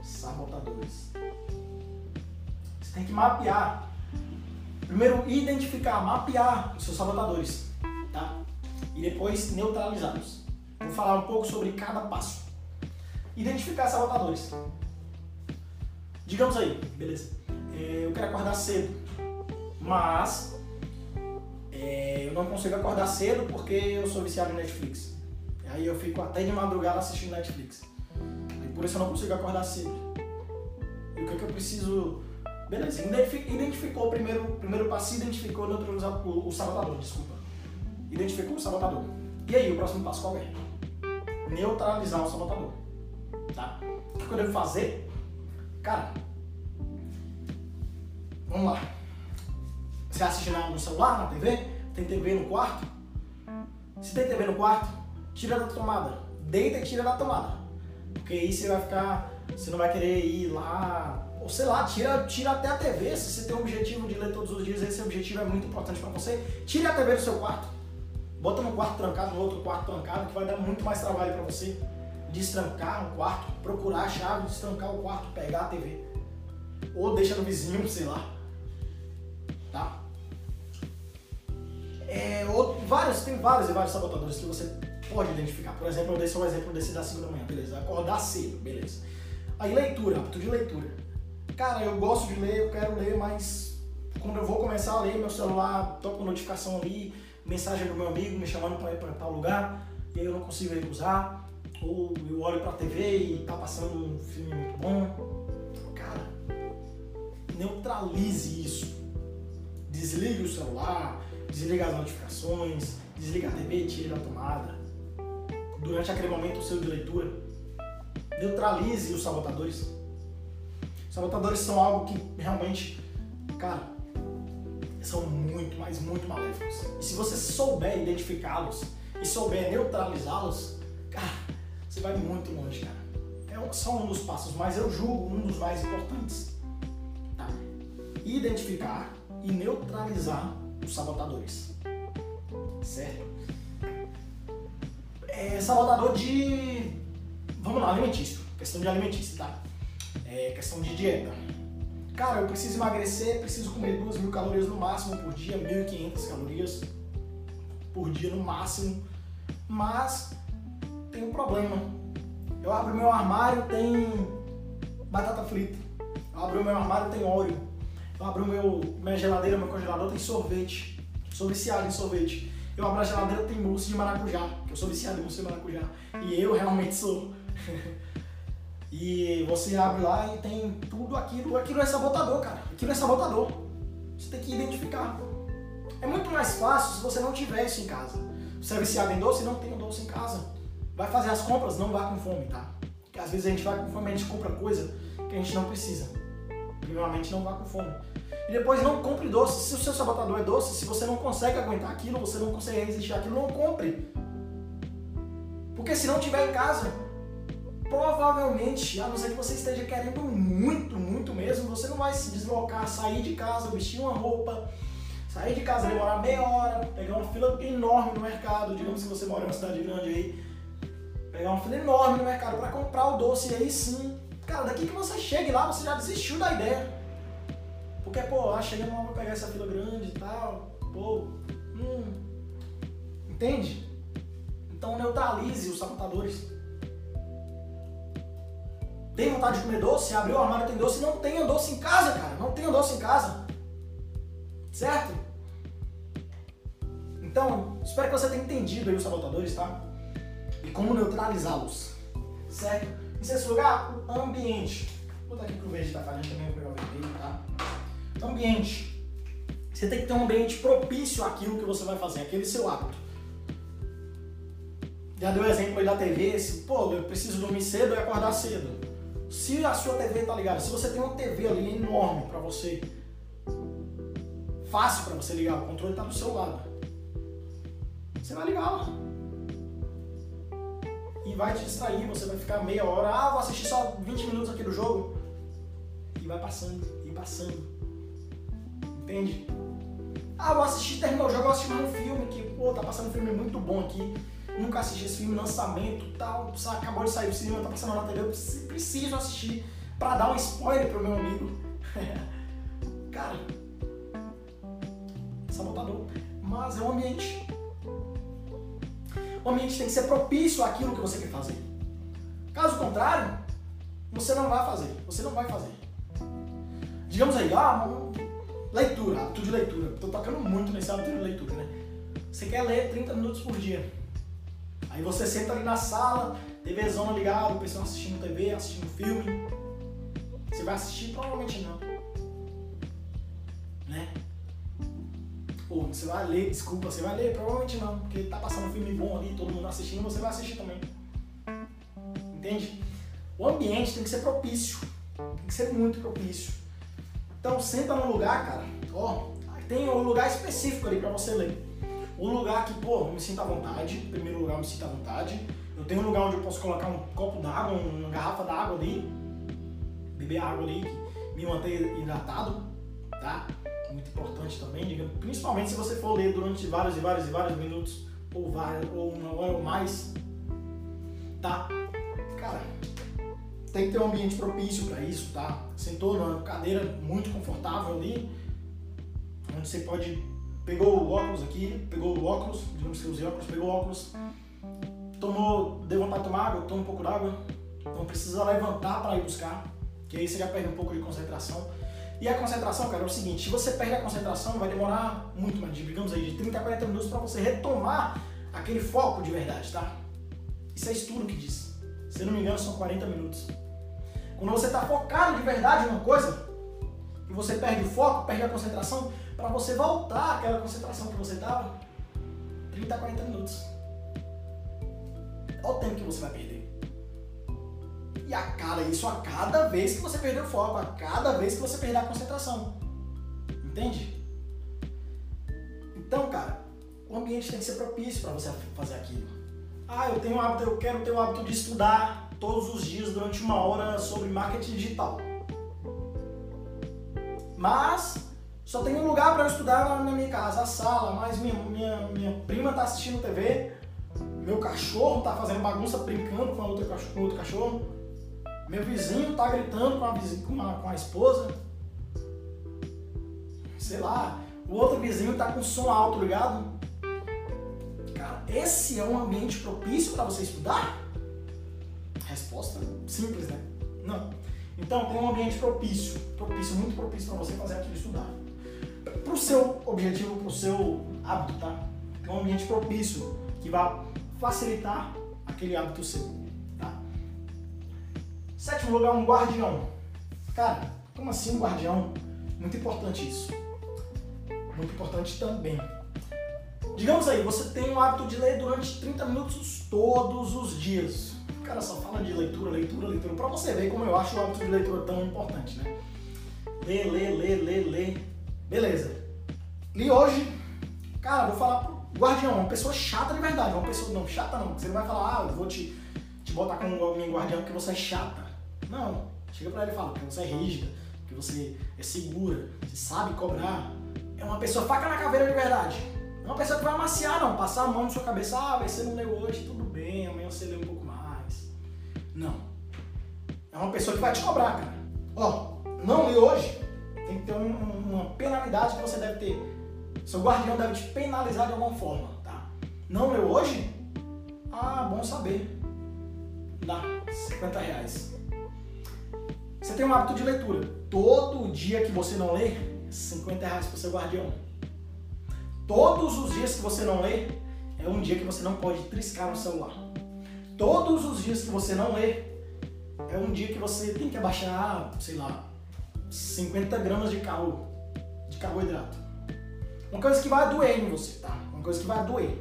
Sabotadores. Você tem que mapear. Primeiro, identificar, mapear os seus sabotadores, tá? E depois neutralizá-los. Vou falar um pouco sobre cada passo. Identificar sabotadores. Digamos aí, beleza. É, eu quero acordar cedo, mas é, eu não consigo acordar cedo porque eu sou viciado em Netflix. Aí eu fico até de madrugada assistindo Netflix. E por isso eu não consigo acordar cedo. E o que, é que eu preciso Beleza, identificou o primeiro, primeiro passo, identificou neutralizar o, o sabotador, desculpa. Identificou o sabotador. E aí, o próximo passo qual é? Neutralizar o sabotador. Tá? O que eu devo fazer? Cara, vamos lá. Você assiste no celular, na TV? Tem TV no quarto? Se tem TV no quarto, tira da tomada. Deita e tira da tomada. Porque aí você vai ficar. Você não vai querer ir lá ou sei lá, tira, tira até a TV. Se você tem o objetivo de ler todos os dias, esse objetivo é muito importante para você. Tire a TV do seu quarto. Bota no quarto trancado, no outro quarto trancado, que vai dar muito mais trabalho para você. Destrancar um quarto, procurar a chave, destrancar o quarto, pegar a TV. Ou deixa no vizinho, sei lá. Tá? É, ou, vários, tem vários e vários sabotadores que você pode identificar. Por exemplo, eu dei só um exemplo desse da 5 da manhã, beleza? Acordar cedo, beleza. Aí leitura, hábito de leitura cara, eu gosto de ler, eu quero ler, mas quando eu vou começar a ler, meu celular toca notificação ali, mensagem do meu amigo me chamando para ir para tal lugar, e aí eu não consigo recusar, ou eu olho para a TV e tá passando um filme muito bom. Cara, neutralize isso. Desligue o celular, desliga as notificações, desliga a TV, tire da tomada. Durante aquele momento seu de leitura, neutralize os sabotadores Sabotadores são algo que realmente, cara, são muito, mas muito maléficos. E se você souber identificá-los e souber neutralizá-los, cara, você vai muito longe, cara. É só um dos passos, mas eu julgo um dos mais importantes. Tá? Identificar e neutralizar os sabotadores. Certo? É sabotador de. Vamos lá, alimentício. Questão de alimentício, tá? é, questão de dieta. cara, eu preciso emagrecer, preciso comer 2 mil calorias no máximo por dia, 1.500 calorias por dia no máximo. Mas tem um problema. Eu abro meu armário, tem batata frita. Eu abro meu armário, tem óleo. Eu abro meu, minha geladeira, meu congelador, tem sorvete. Sou viciado em sorvete. Eu abro a geladeira, tem mousse de maracujá. Eu sou viciado em mousse de maracujá. E eu realmente sou. [LAUGHS] e você abre lá e tem tudo aquilo. Aquilo é sabotador, cara. Aquilo é sabotador. Você tem que identificar. É muito mais fácil se você não tiver isso em casa. Você é viciado em doce e não tem doce em casa. Vai fazer as compras, não vá com fome, tá? Porque às vezes a gente vai com fome, a gente compra coisa que a gente não precisa. Primeiramente, não vá com fome. E depois não compre doce. Se o seu sabotador é doce, se você não consegue aguentar aquilo, você não consegue resistir àquilo, não compre. Porque se não tiver em casa, provavelmente, a não ser que você esteja querendo muito, muito mesmo, você não vai se deslocar, sair de casa, vestir uma roupa, sair de casa, demorar meia hora, pegar uma fila enorme no mercado, digamos que você mora em uma cidade grande aí, pegar uma fila enorme no mercado para comprar o doce e aí sim, cara, daqui que você chegue lá, você já desistiu da ideia. Porque, pô, ah, chegando lá, vou pegar essa fila grande e tal, pô, hum, entende? Então neutralize os sabotadores. Tem vontade de comer doce? Abriu o armário tem doce? Não tenha doce em casa, cara. Não tenha doce em casa. Certo? Então, espero que você tenha entendido aí os sabotadores, tá? E como neutralizá-los. Certo? Em sexto lugar, o ambiente. Vou botar aqui pro verde tá falhando também, vou pegar o vermelho, tá? Ambiente. Você tem que ter um ambiente propício àquilo que você vai fazer, aquele seu hábito. Já deu exemplo aí da TV, se, pô, eu preciso dormir cedo e acordar cedo. Se a sua TV tá ligada, se você tem uma TV ali enorme para você, fácil para você ligar, o controle tá do seu lado. Você vai ligar lá. E vai te distrair, você vai ficar meia hora, ah, vou assistir só 20 minutos aqui do jogo. E vai passando, e passando. Entende? Ah, vou assistir, terminou o jogo, vou assistir um filme que, pô, tá passando um filme muito bom aqui. Nunca assisti esse filme, lançamento tal, acabou de sair do cinema, tá passando na TV, eu preciso assistir pra dar um spoiler pro meu amigo. [LAUGHS] Cara, sabotador. Mas é um ambiente. O ambiente tem que ser propício àquilo que você quer fazer. Caso contrário, você não vai fazer. Você não vai fazer. Digamos aí, ah, Leitura, hábito de leitura. Estou tocando muito nesse hábito de leitura, né? Você quer ler 30 minutos por dia. Aí você senta ali na sala, TV zona ligada, o pessoal assistindo TV, assistindo filme. Você vai assistir? Provavelmente não. Né? Ou você vai ler, desculpa, você vai ler? Provavelmente não, porque tá passando um filme bom ali, todo mundo assistindo, você vai assistir também. Entende? O ambiente tem que ser propício. Tem que ser muito propício. Então senta num lugar, cara, ó, tem um lugar específico ali para você ler. Um lugar que, pô, me sinto à vontade, em primeiro lugar me sinto à vontade. Eu tenho um lugar onde eu posso colocar um copo d'água, uma garrafa d'água ali, beber água ali, me manter hidratado, tá? Muito importante também, principalmente se você for ler durante vários e vários e vários minutos, ou, vários, ou uma hora ou mais, tá? Cara, tem que ter um ambiente propício para isso, tá? Sentou numa cadeira muito confortável ali, onde você pode. Pegou o óculos aqui, pegou o óculos, digamos que usei óculos, pegou o óculos, tomou, deu vontade de tomar água, toma um pouco d'água, não precisa levantar para ir buscar, que aí você já perde um pouco de concentração. E a concentração, cara, é o seguinte: se você perde a concentração, vai demorar muito mais, digamos aí, de 30 a 40 minutos para você retomar aquele foco de verdade, tá? Isso é estudo que diz. Se não me engano, são 40 minutos. Quando você está focado de verdade em uma coisa, e você perde o foco, perde a concentração, para você voltar àquela concentração que você estava, 30 a 40 minutos. Olha o tempo que você vai perder. E a cada isso a cada vez que você perder o foco, a cada vez que você perder a concentração. Entende? Então, cara, o ambiente tem que ser propício para você fazer aquilo. Ah, eu tenho um hábito, eu quero ter o hábito de estudar todos os dias durante uma hora sobre marketing digital. Mas só tem um lugar para eu estudar na minha casa, a sala, mas minha, minha, minha prima está assistindo TV, meu cachorro está fazendo bagunça brincando com, cachorro, com outro cachorro, meu vizinho está gritando com a, com, a, com a esposa. sei lá, o outro vizinho tá com som alto ligado. Cara, esse é um ambiente propício para você estudar? Resposta simples, né? Não. Então, tem um ambiente propício, propício, muito propício para você fazer aquilo estudar. Para o seu objetivo, para o seu hábito, tá? Tem um ambiente propício que vai facilitar aquele hábito seu, tá? Sétimo lugar, um guardião. Cara, como assim um guardião? Muito importante isso. Muito importante também. Digamos aí, você tem o hábito de ler durante 30 minutos todos os dias. O cara só fala de leitura, leitura, leitura. Pra você ver como eu acho o hábito de leitura tão importante, né? Lê, lê, lê, lê, lê. Beleza. Li hoje. Cara, vou falar pro guardião, uma pessoa chata de verdade. Uma pessoa, não, chata não. Você não vai falar, ah, eu vou te, te botar como meu guardião porque você é chata. Não. Chega pra ele e fala, porque você é rígida, porque você é segura, você sabe cobrar. É uma pessoa faca na caveira de verdade. Não é uma pessoa que vai amaciar, não. Passar a mão na sua cabeça, ah, você não leu hoje, tudo bem, amanhã você lê um pouco mais. Não. É uma pessoa que vai te cobrar, cara. Ó, não li hoje, tem que ter um, uma penalidade que você deve ter. Seu guardião deve te penalizar de alguma forma, tá? Não leu hoje? Ah, bom saber. Dá 50 reais. Você tem um hábito de leitura. Todo dia que você não lê, 50 reais para o seu guardião. Todos os dias que você não lê, é um dia que você não pode triscar no celular. Todos os dias que você não lê, é um dia que você tem que abaixar, sei lá, 50 gramas de de carboidrato. Uma coisa que vai doer em você, tá? Uma coisa que vai doer.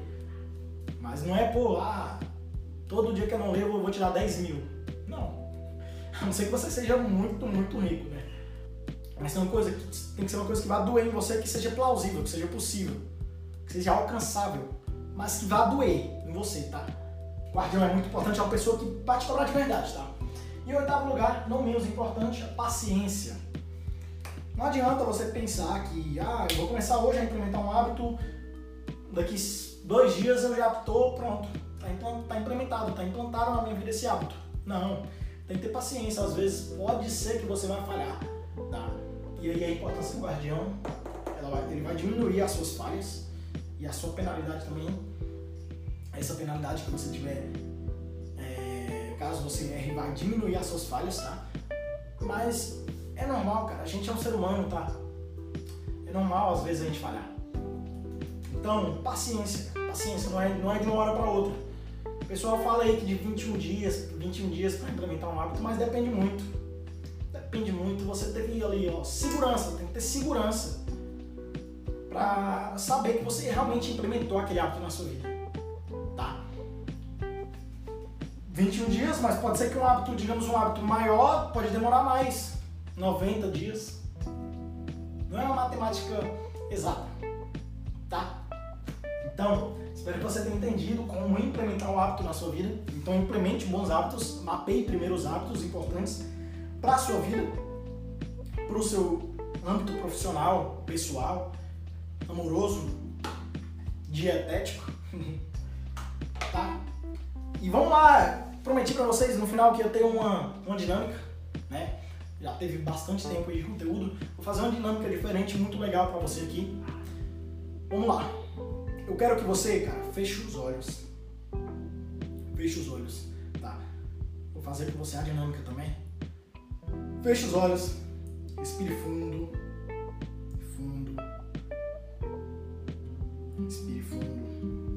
Mas não é, pô, ah, todo dia que eu não leio eu vou tirar 10 mil. Não. A não ser que você seja muito, muito rico, né? Mas tem, uma coisa que, tem que ser uma coisa que vai doer em você, que seja plausível, que seja possível, seja alcançável, mas que vá doer em você, tá? Guardião é muito importante, é uma pessoa que bate cobrar de verdade, tá? E em oitavo lugar, não menos importante, a paciência. Não adianta você pensar que, ah, eu vou começar hoje a implementar um hábito, daqui dois dias eu já estou pronto, está tá implementado, está implantado na minha vida esse hábito. Não, tem que ter paciência, às vezes pode ser que você vai falhar, tá? E aí a importância do guardião, vai, ele vai diminuir as suas falhas e a sua penalidade também. Essa penalidade que você tiver, é, caso você erre, vai diminuir as suas falhas, tá? Mas é normal, cara. A gente é um ser humano, tá? É normal às vezes a gente falhar. Então, paciência. Paciência, não é, não é de uma hora para outra. O pessoal fala aí que de 21 dias, 21 dias para implementar um hábito, mas depende muito. Depende muito. Você ir ali, ó, segurança, tem que ter segurança para saber que você realmente implementou aquele hábito na sua vida. Tá? 21 dias, mas pode ser que um hábito, digamos, um hábito maior, pode demorar mais. 90 dias. Não é uma matemática exata, tá? Então, espero que você tenha entendido como implementar um hábito na sua vida. Então, implemente bons hábitos, mapeie primeiro os hábitos importantes para a sua vida, para o seu âmbito profissional, pessoal, amoroso, dietético, tá? E vamos lá, prometi para vocês no final que eu tenho uma, uma dinâmica, né? já teve bastante tempo de conteúdo. Vou fazer uma dinâmica diferente, muito legal para você aqui. Vamos lá. Eu quero que você, cara, feche os olhos. Feche os olhos, tá? Vou fazer com você a dinâmica também. Feche os olhos. Respire fundo. Fundo. Respire fundo.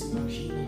Quero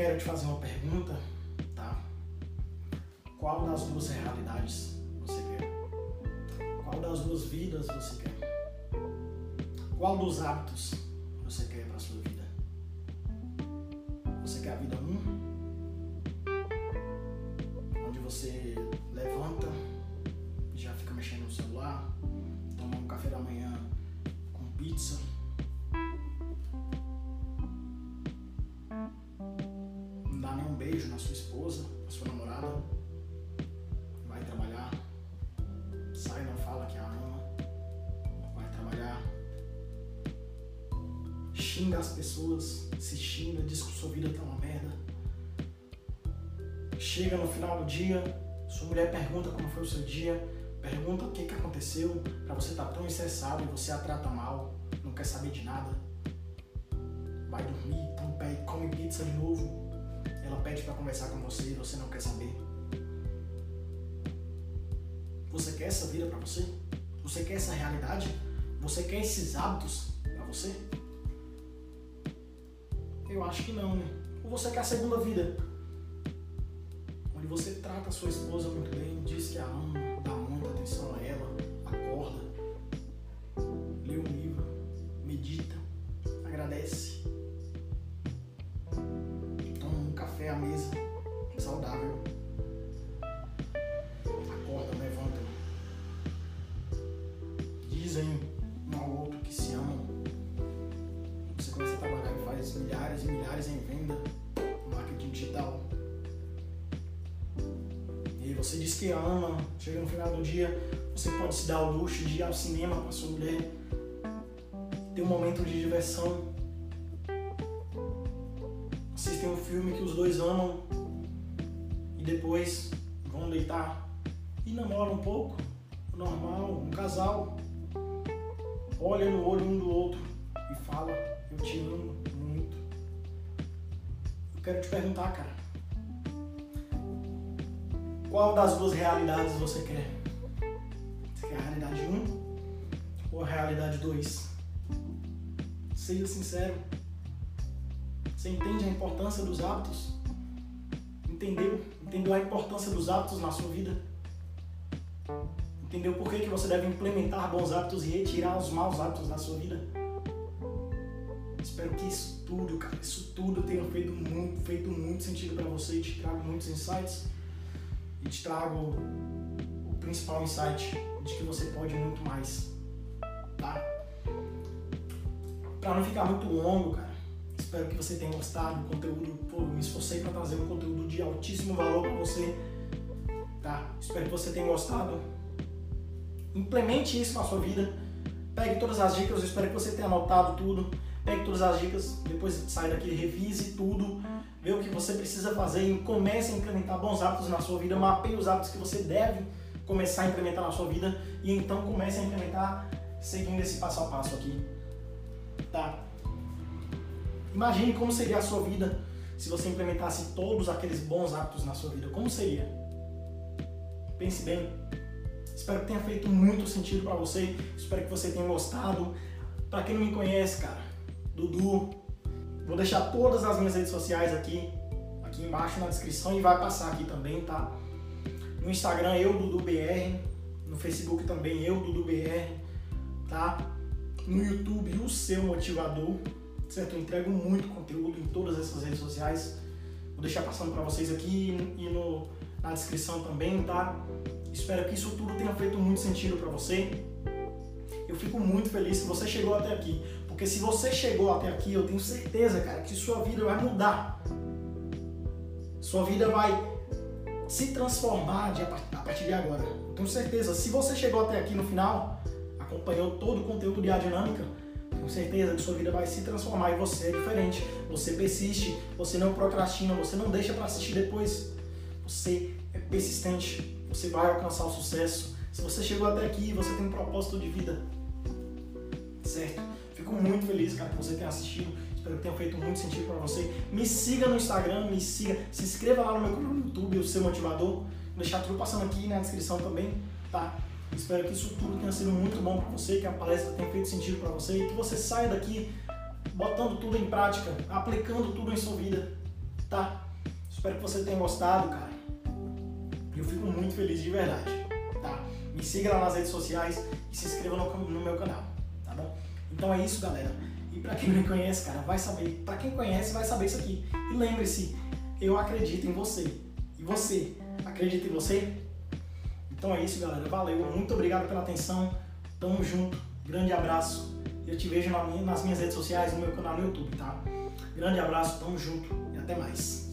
quero te fazer uma pergunta, tá? Qual das duas realidades você quer? Qual das duas vidas você quer? Qual dos hábitos Chega no final do dia, sua mulher pergunta como foi o seu dia, pergunta o que, que aconteceu pra você estar tão estressado e você a trata mal, não quer saber de nada. Vai dormir, então pede, come pizza de novo. Ela pede pra conversar com você e você não quer saber. Você quer essa vida pra você? Você quer essa realidade? Você quer esses hábitos pra você? Eu acho que não, né? Ou você quer a segunda vida? Trata sua esposa muito bem, diz que a ama, dá muita atenção a ela, acorda, lê um livro, medita, agradece, toma um café à mesa, saudável, acorda, levanta, dizem um ao outro que se amam. Você começa a trabalhar e faz milhares e milhares em venda, marketing digital. Você diz que ama, chega no final do dia, você pode se dar o luxo de ir ao cinema com a sua mulher, ter um momento de diversão. Assistem um filme que os dois amam e depois vão deitar e namoram um pouco, normal, um casal. Olha no olho um do outro e fala, eu te amo muito. Eu quero te perguntar, cara. Qual das duas realidades você quer? Você quer a realidade 1 ou a realidade 2? Seja sincero. Você entende a importância dos hábitos? Entendeu? Entendeu a importância dos hábitos na sua vida? Entendeu por que, que você deve implementar bons hábitos e retirar os maus hábitos da sua vida? Espero que isso tudo, cara, isso tudo tenha feito muito, feito muito sentido para você e te trago muitos insights e te trago o principal insight de que você pode muito mais, tá? Para não ficar muito longo, cara, espero que você tenha gostado do conteúdo. Pô, me esforcei para trazer um conteúdo de altíssimo valor para você, tá? Espero que você tenha gostado. Implemente isso na sua vida. Pegue todas as dicas, eu espero que você tenha anotado tudo. Pegue todas as dicas, depois sai daqui, revise tudo, vê o que você precisa fazer e comece a implementar bons hábitos na sua vida. Mapeie os hábitos que você deve começar a implementar na sua vida e então comece a implementar seguindo esse passo a passo aqui. Tá? Imagine como seria a sua vida se você implementasse todos aqueles bons hábitos na sua vida. Como seria? Pense bem. Espero que tenha feito muito sentido para você. Espero que você tenha gostado. Para quem não me conhece, cara, Dudu, vou deixar todas as minhas redes sociais aqui, aqui embaixo na descrição e vai passar aqui também, tá? No Instagram eu DuduBR, no Facebook também eu DuduBR, tá? No YouTube o seu motivador, certo? Eu entrego muito conteúdo em todas essas redes sociais. Vou deixar passando para vocês aqui e no, na descrição também, tá? Espero que isso tudo tenha feito muito sentido para você. Eu fico muito feliz se você chegou até aqui. Porque se você chegou até aqui, eu tenho certeza, cara, que sua vida vai mudar. Sua vida vai se transformar de, a partir de agora. Eu tenho certeza. Se você chegou até aqui no final, acompanhou todo o conteúdo de A Dinâmica, tenho certeza que sua vida vai se transformar e você é diferente. Você persiste, você não procrastina, você não deixa para assistir depois. Você é persistente, você vai alcançar o sucesso. Se você chegou até aqui, você tem um propósito de vida. Certo? Fico muito feliz, cara, que você tenha assistido. Espero que tenha feito muito sentido para você. Me siga no Instagram, me siga, se inscreva lá no meu canal no YouTube, o seu motivador. Vou deixar tudo passando aqui na descrição também, tá? Espero que isso tudo tenha sido muito bom para você, que a palestra tenha feito sentido para você e que você saia daqui botando tudo em prática, aplicando tudo em sua vida, tá? Espero que você tenha gostado, cara. Eu fico muito feliz de verdade, tá? Me siga lá nas redes sociais e se inscreva no, no meu canal? Então é isso, galera. E para quem não me conhece, cara, vai saber. Para quem conhece, vai saber isso aqui. E lembre-se, eu acredito em você. E você acredita em você? Então é isso, galera. Valeu. Muito obrigado pela atenção. Tamo junto. Grande abraço. Eu te vejo nas minhas redes sociais, no meu canal no YouTube, tá? Grande abraço, tamo junto e até mais.